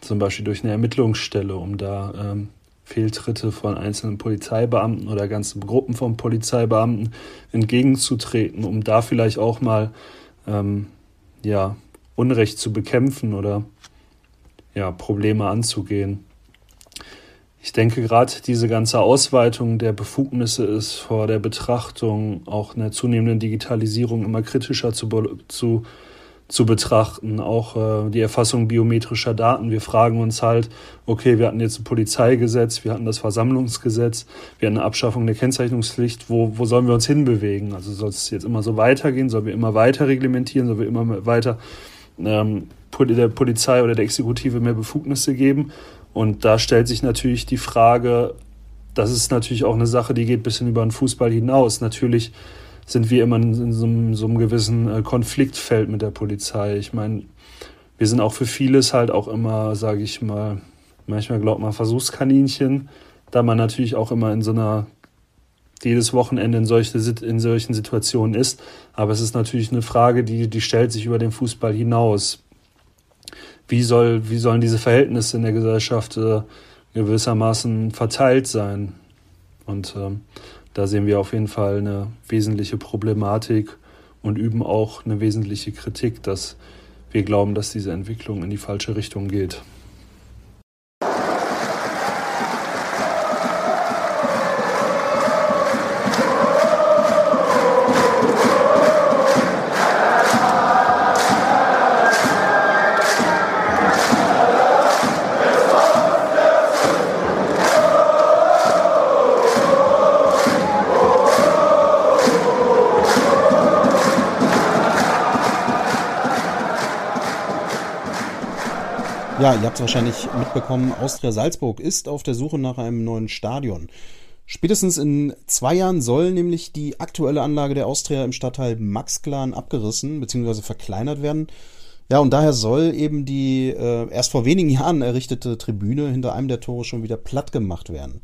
Zum Beispiel durch eine Ermittlungsstelle, um da ähm, Fehltritte von einzelnen Polizeibeamten oder ganzen Gruppen von Polizeibeamten entgegenzutreten, um da vielleicht auch mal ähm, ja, Unrecht zu bekämpfen oder ja, Probleme anzugehen. Ich denke, gerade diese ganze Ausweitung der Befugnisse ist vor der Betrachtung auch einer zunehmenden Digitalisierung immer kritischer zu, zu, zu betrachten. Auch äh, die Erfassung biometrischer Daten. Wir fragen uns halt, okay, wir hatten jetzt ein Polizeigesetz, wir hatten das Versammlungsgesetz, wir hatten eine Abschaffung der Kennzeichnungspflicht. Wo, wo sollen wir uns hinbewegen? Also soll es jetzt immer so weitergehen? Sollen wir immer weiter reglementieren? Sollen wir immer weiter ähm, der Polizei oder der Exekutive mehr Befugnisse geben? Und da stellt sich natürlich die Frage, das ist natürlich auch eine Sache, die geht ein bisschen über den Fußball hinaus. Natürlich sind wir immer in so einem, so einem gewissen äh, Konfliktfeld mit der Polizei. Ich meine, wir sind auch für vieles halt auch immer, sage ich mal, manchmal glaubt man Versuchskaninchen, da man natürlich auch immer in so einer jedes Wochenende in, solche, in solchen Situationen ist. Aber es ist natürlich eine Frage, die, die stellt sich über den Fußball hinaus. Wie, soll, wie sollen diese Verhältnisse in der Gesellschaft äh, gewissermaßen verteilt sein? Und ähm, da sehen wir auf jeden Fall eine wesentliche Problematik und üben auch eine wesentliche Kritik, dass wir glauben, dass diese Entwicklung in die falsche Richtung geht. Ja, ihr habt es wahrscheinlich mitbekommen, Austria Salzburg ist auf der Suche nach einem neuen Stadion. Spätestens in zwei Jahren soll nämlich die aktuelle Anlage der Austria im Stadtteil Maxklan abgerissen bzw. verkleinert werden. Ja, und daher soll eben die äh, erst vor wenigen Jahren errichtete Tribüne hinter einem der Tore schon wieder platt gemacht werden.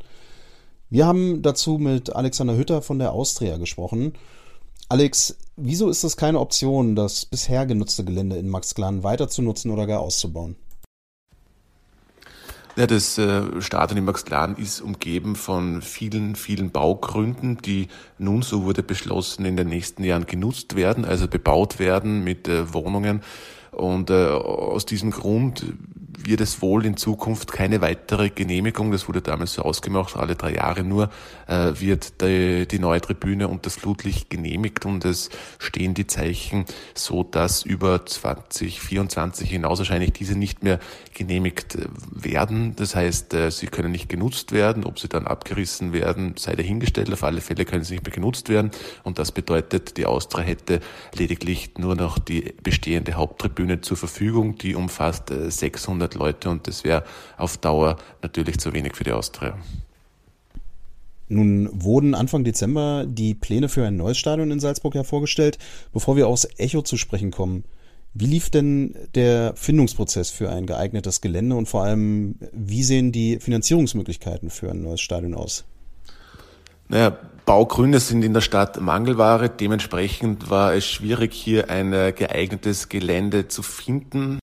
Wir haben dazu mit Alexander Hütter von der Austria gesprochen. Alex, wieso ist es keine Option, das bisher genutzte Gelände in Maxklan weiter zu nutzen oder gar auszubauen? Ja, das äh, Stadion in Maxklan ist umgeben von vielen, vielen Baugründen, die nun, so wurde beschlossen, in den nächsten Jahren genutzt werden, also bebaut werden mit äh, Wohnungen. Und äh, aus diesem Grund wird es wohl in Zukunft keine weitere Genehmigung, das wurde damals so ausgemacht, alle drei Jahre nur, äh, wird die, die neue Tribüne und das Flutlicht genehmigt und es stehen die Zeichen so, dass über 2024 hinaus wahrscheinlich diese nicht mehr genehmigt äh, werden. Das heißt, äh, sie können nicht genutzt werden. Ob sie dann abgerissen werden, sei dahingestellt. Auf alle Fälle können sie nicht mehr genutzt werden. Und das bedeutet, die Austria hätte lediglich nur noch die bestehende Haupttribüne zur Verfügung. Die umfasst 600 äh, Leute und das wäre auf Dauer natürlich zu wenig für die Austria. Nun wurden Anfang Dezember die Pläne für ein neues Stadion in Salzburg ja vorgestellt. Bevor wir aufs Echo zu sprechen kommen, wie lief denn der Findungsprozess für ein geeignetes Gelände und vor allem, wie sehen die Finanzierungsmöglichkeiten für ein neues Stadion aus? Naja, Baugründe sind in der Stadt Mangelware. Dementsprechend war es schwierig, hier ein geeignetes Gelände zu finden.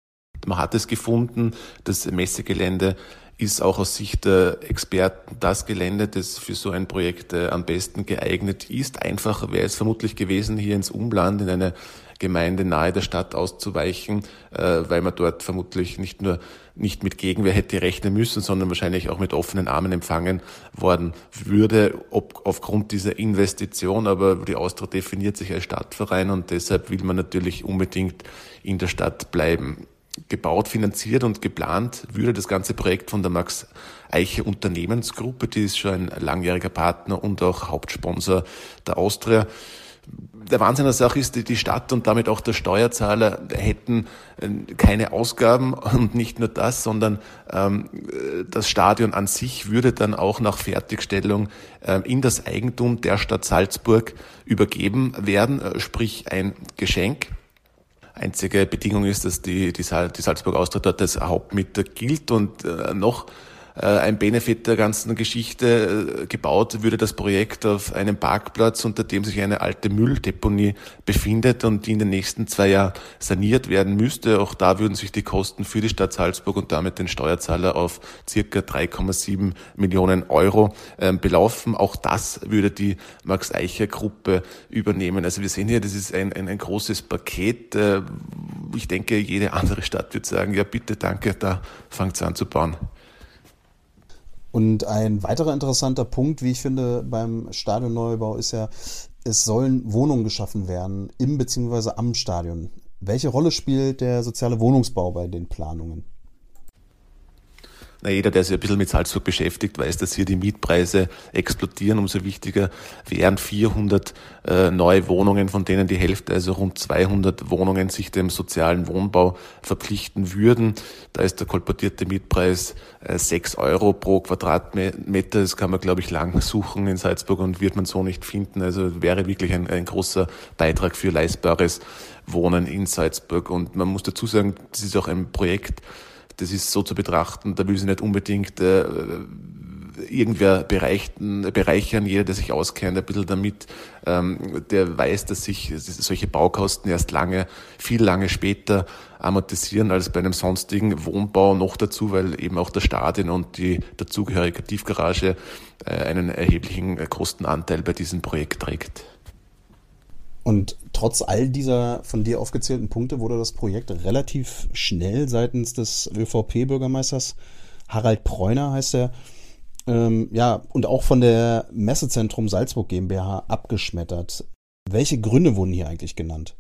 Man hat es gefunden. Das Messegelände ist auch aus Sicht der Experten das Gelände, das für so ein Projekt äh, am besten geeignet ist. Einfacher wäre es vermutlich gewesen, hier ins Umland, in eine Gemeinde nahe der Stadt auszuweichen, äh, weil man dort vermutlich nicht nur nicht mit Gegenwehr hätte rechnen müssen, sondern wahrscheinlich auch mit offenen Armen empfangen worden würde, ob aufgrund dieser Investition. Aber die Austria definiert sich als Stadtverein und deshalb will man natürlich unbedingt in der Stadt bleiben gebaut, finanziert und geplant würde das ganze Projekt von der Max Eiche Unternehmensgruppe, die ist schon ein langjähriger Partner und auch Hauptsponsor der Austria. Der Wahnsinn der Sache ist, die Stadt und damit auch der Steuerzahler hätten äh, keine Ausgaben [LAUGHS] und nicht nur das, sondern ähm, das Stadion an sich würde dann auch nach Fertigstellung ähm, in das Eigentum der Stadt Salzburg übergeben werden, äh, sprich ein Geschenk Einzige Bedingung ist, dass die, die, Salzburg Austria dort als Hauptmieter gilt. Und äh, noch ein Benefit der ganzen Geschichte. Äh, gebaut würde das Projekt auf einem Parkplatz, unter dem sich eine alte Mülldeponie befindet und die in den nächsten zwei Jahren saniert werden müsste. Auch da würden sich die Kosten für die Stadt Salzburg und damit den Steuerzahler auf circa 3,7 Millionen Euro ähm, belaufen. Auch das würde die Max-Eicher-Gruppe übernehmen. Also wir sehen hier, das ist ein, ein, ein großes Paket. Äh, ich denke, jede andere Stadt wird sagen, ja bitte, danke, da fangt es an zu bauen. Und ein weiterer interessanter Punkt, wie ich finde, beim Stadionneubau ist ja, es sollen Wohnungen geschaffen werden im bzw. am Stadion. Welche Rolle spielt der soziale Wohnungsbau bei den Planungen? Na, jeder, der sich ein bisschen mit Salzburg beschäftigt, weiß, dass hier die Mietpreise explodieren. Umso wichtiger wären 400 äh, neue Wohnungen, von denen die Hälfte, also rund 200 Wohnungen, sich dem sozialen Wohnbau verpflichten würden. Da ist der kolportierte Mietpreis äh, 6 Euro pro Quadratmeter. Das kann man, glaube ich, lang suchen in Salzburg und wird man so nicht finden. Also wäre wirklich ein, ein großer Beitrag für leistbares Wohnen in Salzburg. Und man muss dazu sagen, das ist auch ein Projekt, das ist so zu betrachten, da will sie nicht unbedingt äh, irgendwer bereichern, bereichern. Jeder, der sich auskennt, ein bisschen damit, ähm, der weiß, dass sich solche Baukosten erst lange, viel lange später amortisieren als bei einem sonstigen Wohnbau noch dazu, weil eben auch das Stadion und die dazugehörige Tiefgarage äh, einen erheblichen Kostenanteil bei diesem Projekt trägt. Und trotz all dieser von dir aufgezählten Punkte wurde das Projekt relativ schnell seitens des ÖVP-Bürgermeisters Harald Preuner heißt er, ähm, ja, und auch von der Messezentrum Salzburg GmbH abgeschmettert. Welche Gründe wurden hier eigentlich genannt?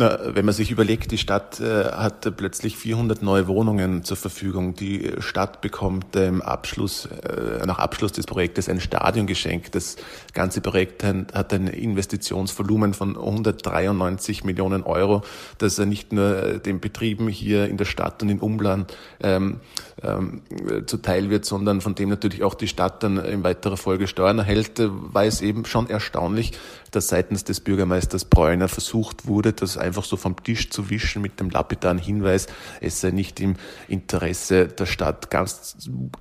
Na, wenn man sich überlegt, die Stadt äh, hat plötzlich 400 neue Wohnungen zur Verfügung. Die Stadt bekommt ähm, Abschluss, äh, nach Abschluss des Projektes ein Stadion geschenkt. Das ganze Projekt hat ein Investitionsvolumen von 193 Millionen Euro, das nicht nur äh, den Betrieben hier in der Stadt und im Umland ähm, ähm, zuteil wird, sondern von dem natürlich auch die Stadt dann in weiterer Folge Steuern erhält, äh, war es eben schon erstaunlich, dass seitens des Bürgermeisters Bräuner versucht wurde, das einfach so vom Tisch zu wischen mit dem lapidaren Hinweis, es sei nicht im Interesse der Stadt. Ganz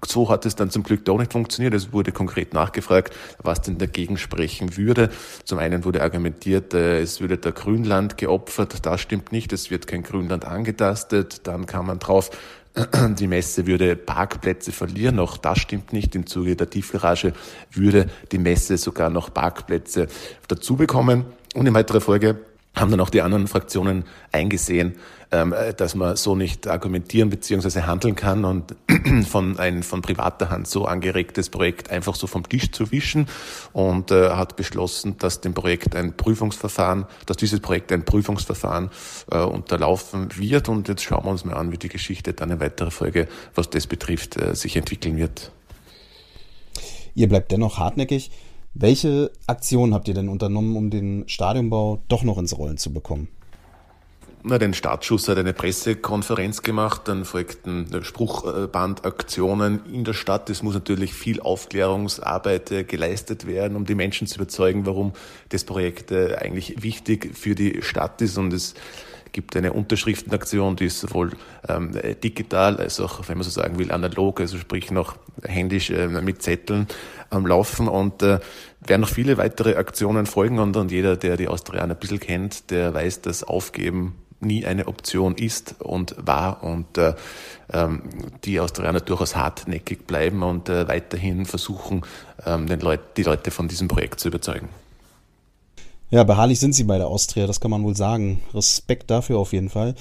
so hat es dann zum Glück doch nicht funktioniert. Es wurde konkret nachgefragt, was denn dagegen sprechen würde. Zum einen wurde argumentiert, äh, es würde der Grünland geopfert. Das stimmt nicht. Es wird kein Grünland angetastet. Dann kam man drauf, [CLEARS THROAT] die Messe würde Parkplätze verlieren. Auch das stimmt nicht. Im Zuge der Tiefgarage würde die Messe sogar noch Parkplätze dazu bekommen. Und in weiterer Folge haben dann auch die anderen Fraktionen eingesehen, ähm, dass man so nicht argumentieren bzw. handeln kann und [CLEARS THROAT] von ein von privater Hand so angeregtes Projekt einfach so vom Tisch zu wischen und äh, hat beschlossen, dass dem Projekt ein Prüfungsverfahren, dass dieses Projekt ein Prüfungsverfahren äh, unterlaufen wird und jetzt schauen wir uns mal an, wie die Geschichte dann in weiterer Folge, was das betrifft, äh, sich entwickeln wird. Ihr bleibt dennoch hartnäckig. Welche Aktionen habt ihr denn unternommen, um den Stadionbau doch noch ins Rollen zu bekommen? Na, den Startschuss hat eine Pressekonferenz gemacht, dann folgten Spruchbandaktionen in der Stadt. Es muss natürlich viel Aufklärungsarbeit äh, geleistet werden, um die Menschen zu überzeugen, warum das Projekt äh, eigentlich wichtig für die Stadt ist und es gibt eine Unterschriftenaktion, die ist sowohl ähm, digital als auch, wenn man so sagen will, analog, also sprich noch händisch äh, mit Zetteln am Laufen und äh, werden noch viele weitere Aktionen folgen und, und jeder, der die Austrianer ein bisschen kennt, der weiß, dass Aufgeben nie eine Option ist und war und äh, ähm, die Austrianer durchaus hartnäckig bleiben und äh, weiterhin versuchen, ähm, den Leut die Leute von diesem Projekt zu überzeugen. Ja, beharrlich sind sie bei der Austria, das kann man wohl sagen. Respekt dafür auf jeden Fall.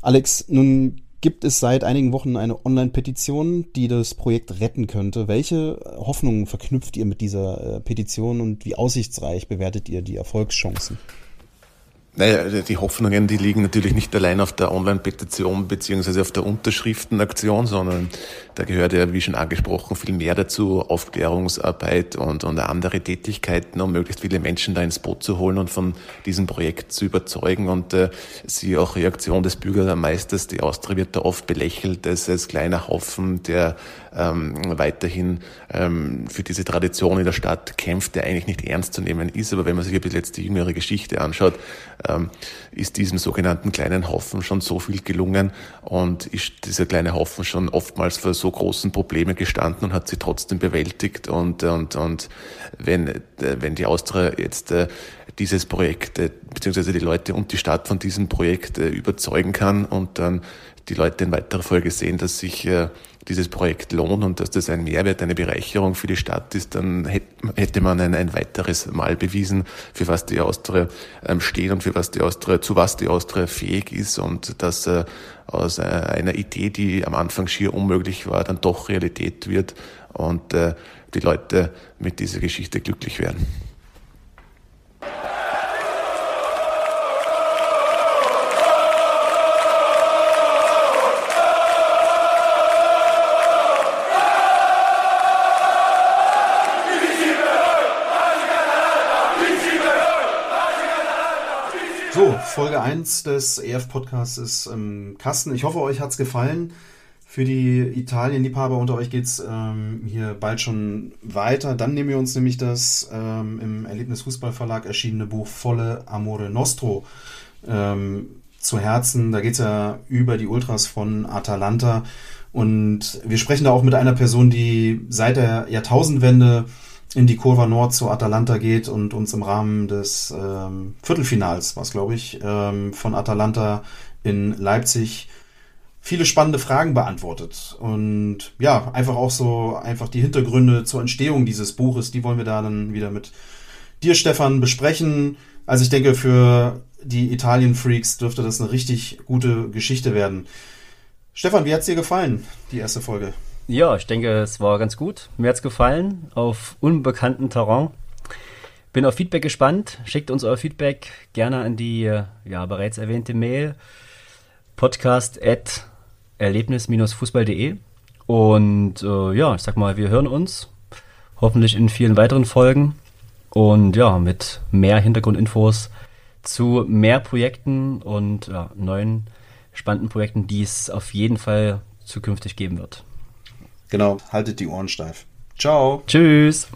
Alex, nun gibt es seit einigen Wochen eine Online-Petition, die das Projekt retten könnte. Welche Hoffnungen verknüpft ihr mit dieser äh, Petition und wie aussichtsreich bewertet ihr die Erfolgschancen? Naja, die Hoffnungen, die liegen natürlich nicht allein auf der Online-Petition beziehungsweise auf der Unterschriftenaktion, sondern da gehört ja, wie schon angesprochen, viel mehr dazu, Aufklärungsarbeit und, und andere Tätigkeiten, um möglichst viele Menschen da ins Boot zu holen und von diesem Projekt zu überzeugen. Und äh, sie auch Reaktion des Bürgermeisters, die Austria wird da oft belächelt als, als kleiner Haufen, der ähm, weiterhin ähm, für diese Tradition in der Stadt kämpft, der eigentlich nicht ernst zu nehmen ist. Aber wenn man sich ein bisschen jetzt die jüngere Geschichte anschaut, ähm, ist diesem sogenannten kleinen Haufen schon so viel gelungen und ist dieser kleine Haufen schon oftmals vor so großen Problemen gestanden und hat sie trotzdem bewältigt. Und, und, und wenn, äh, wenn die Austria jetzt äh, dieses Projekt, äh, beziehungsweise die Leute und die Stadt von diesem Projekt überzeugen kann und dann die Leute in weiterer Folge sehen, dass sich dieses Projekt lohnt und dass das ein Mehrwert, eine Bereicherung für die Stadt ist, dann hätte man ein, ein weiteres Mal bewiesen, für was die Austria ähm, steht und für was die Austria, zu was die Austria fähig ist und dass äh, aus äh, einer Idee, die am Anfang schier unmöglich war, dann doch Realität wird und äh, die Leute mit dieser Geschichte glücklich werden. Folge 1 des EF-Podcasts ist im Kasten. Ich hoffe, euch hat es gefallen. Für die Italien-Liebhaber unter euch geht es ähm, hier bald schon weiter. Dann nehmen wir uns nämlich das ähm, im Erlebnis Fußballverlag erschienene Buch Volle Amore Nostro ähm, zu Herzen. Da geht es ja über die Ultras von Atalanta Und wir sprechen da auch mit einer Person, die seit der Jahrtausendwende in die Kurva Nord zu Atalanta geht und uns im Rahmen des ähm, Viertelfinals, was glaube ich, ähm, von Atalanta in Leipzig viele spannende Fragen beantwortet. Und ja, einfach auch so, einfach die Hintergründe zur Entstehung dieses Buches, die wollen wir da dann wieder mit dir, Stefan, besprechen. Also ich denke, für die Italien-Freaks dürfte das eine richtig gute Geschichte werden. Stefan, wie hat's dir gefallen, die erste Folge? Ja, ich denke, es war ganz gut. Mir hat's gefallen, auf unbekanntem Terrain. Bin auf Feedback gespannt. Schickt uns euer Feedback gerne an die ja, bereits erwähnte Mail podcast at erlebnis-fußball.de. Und äh, ja, ich sag mal, wir hören uns hoffentlich in vielen weiteren Folgen und ja, mit mehr Hintergrundinfos zu mehr Projekten und ja, neuen spannenden Projekten, die es auf jeden Fall zukünftig geben wird. Genau, haltet die Ohren steif. Ciao. Tschüss.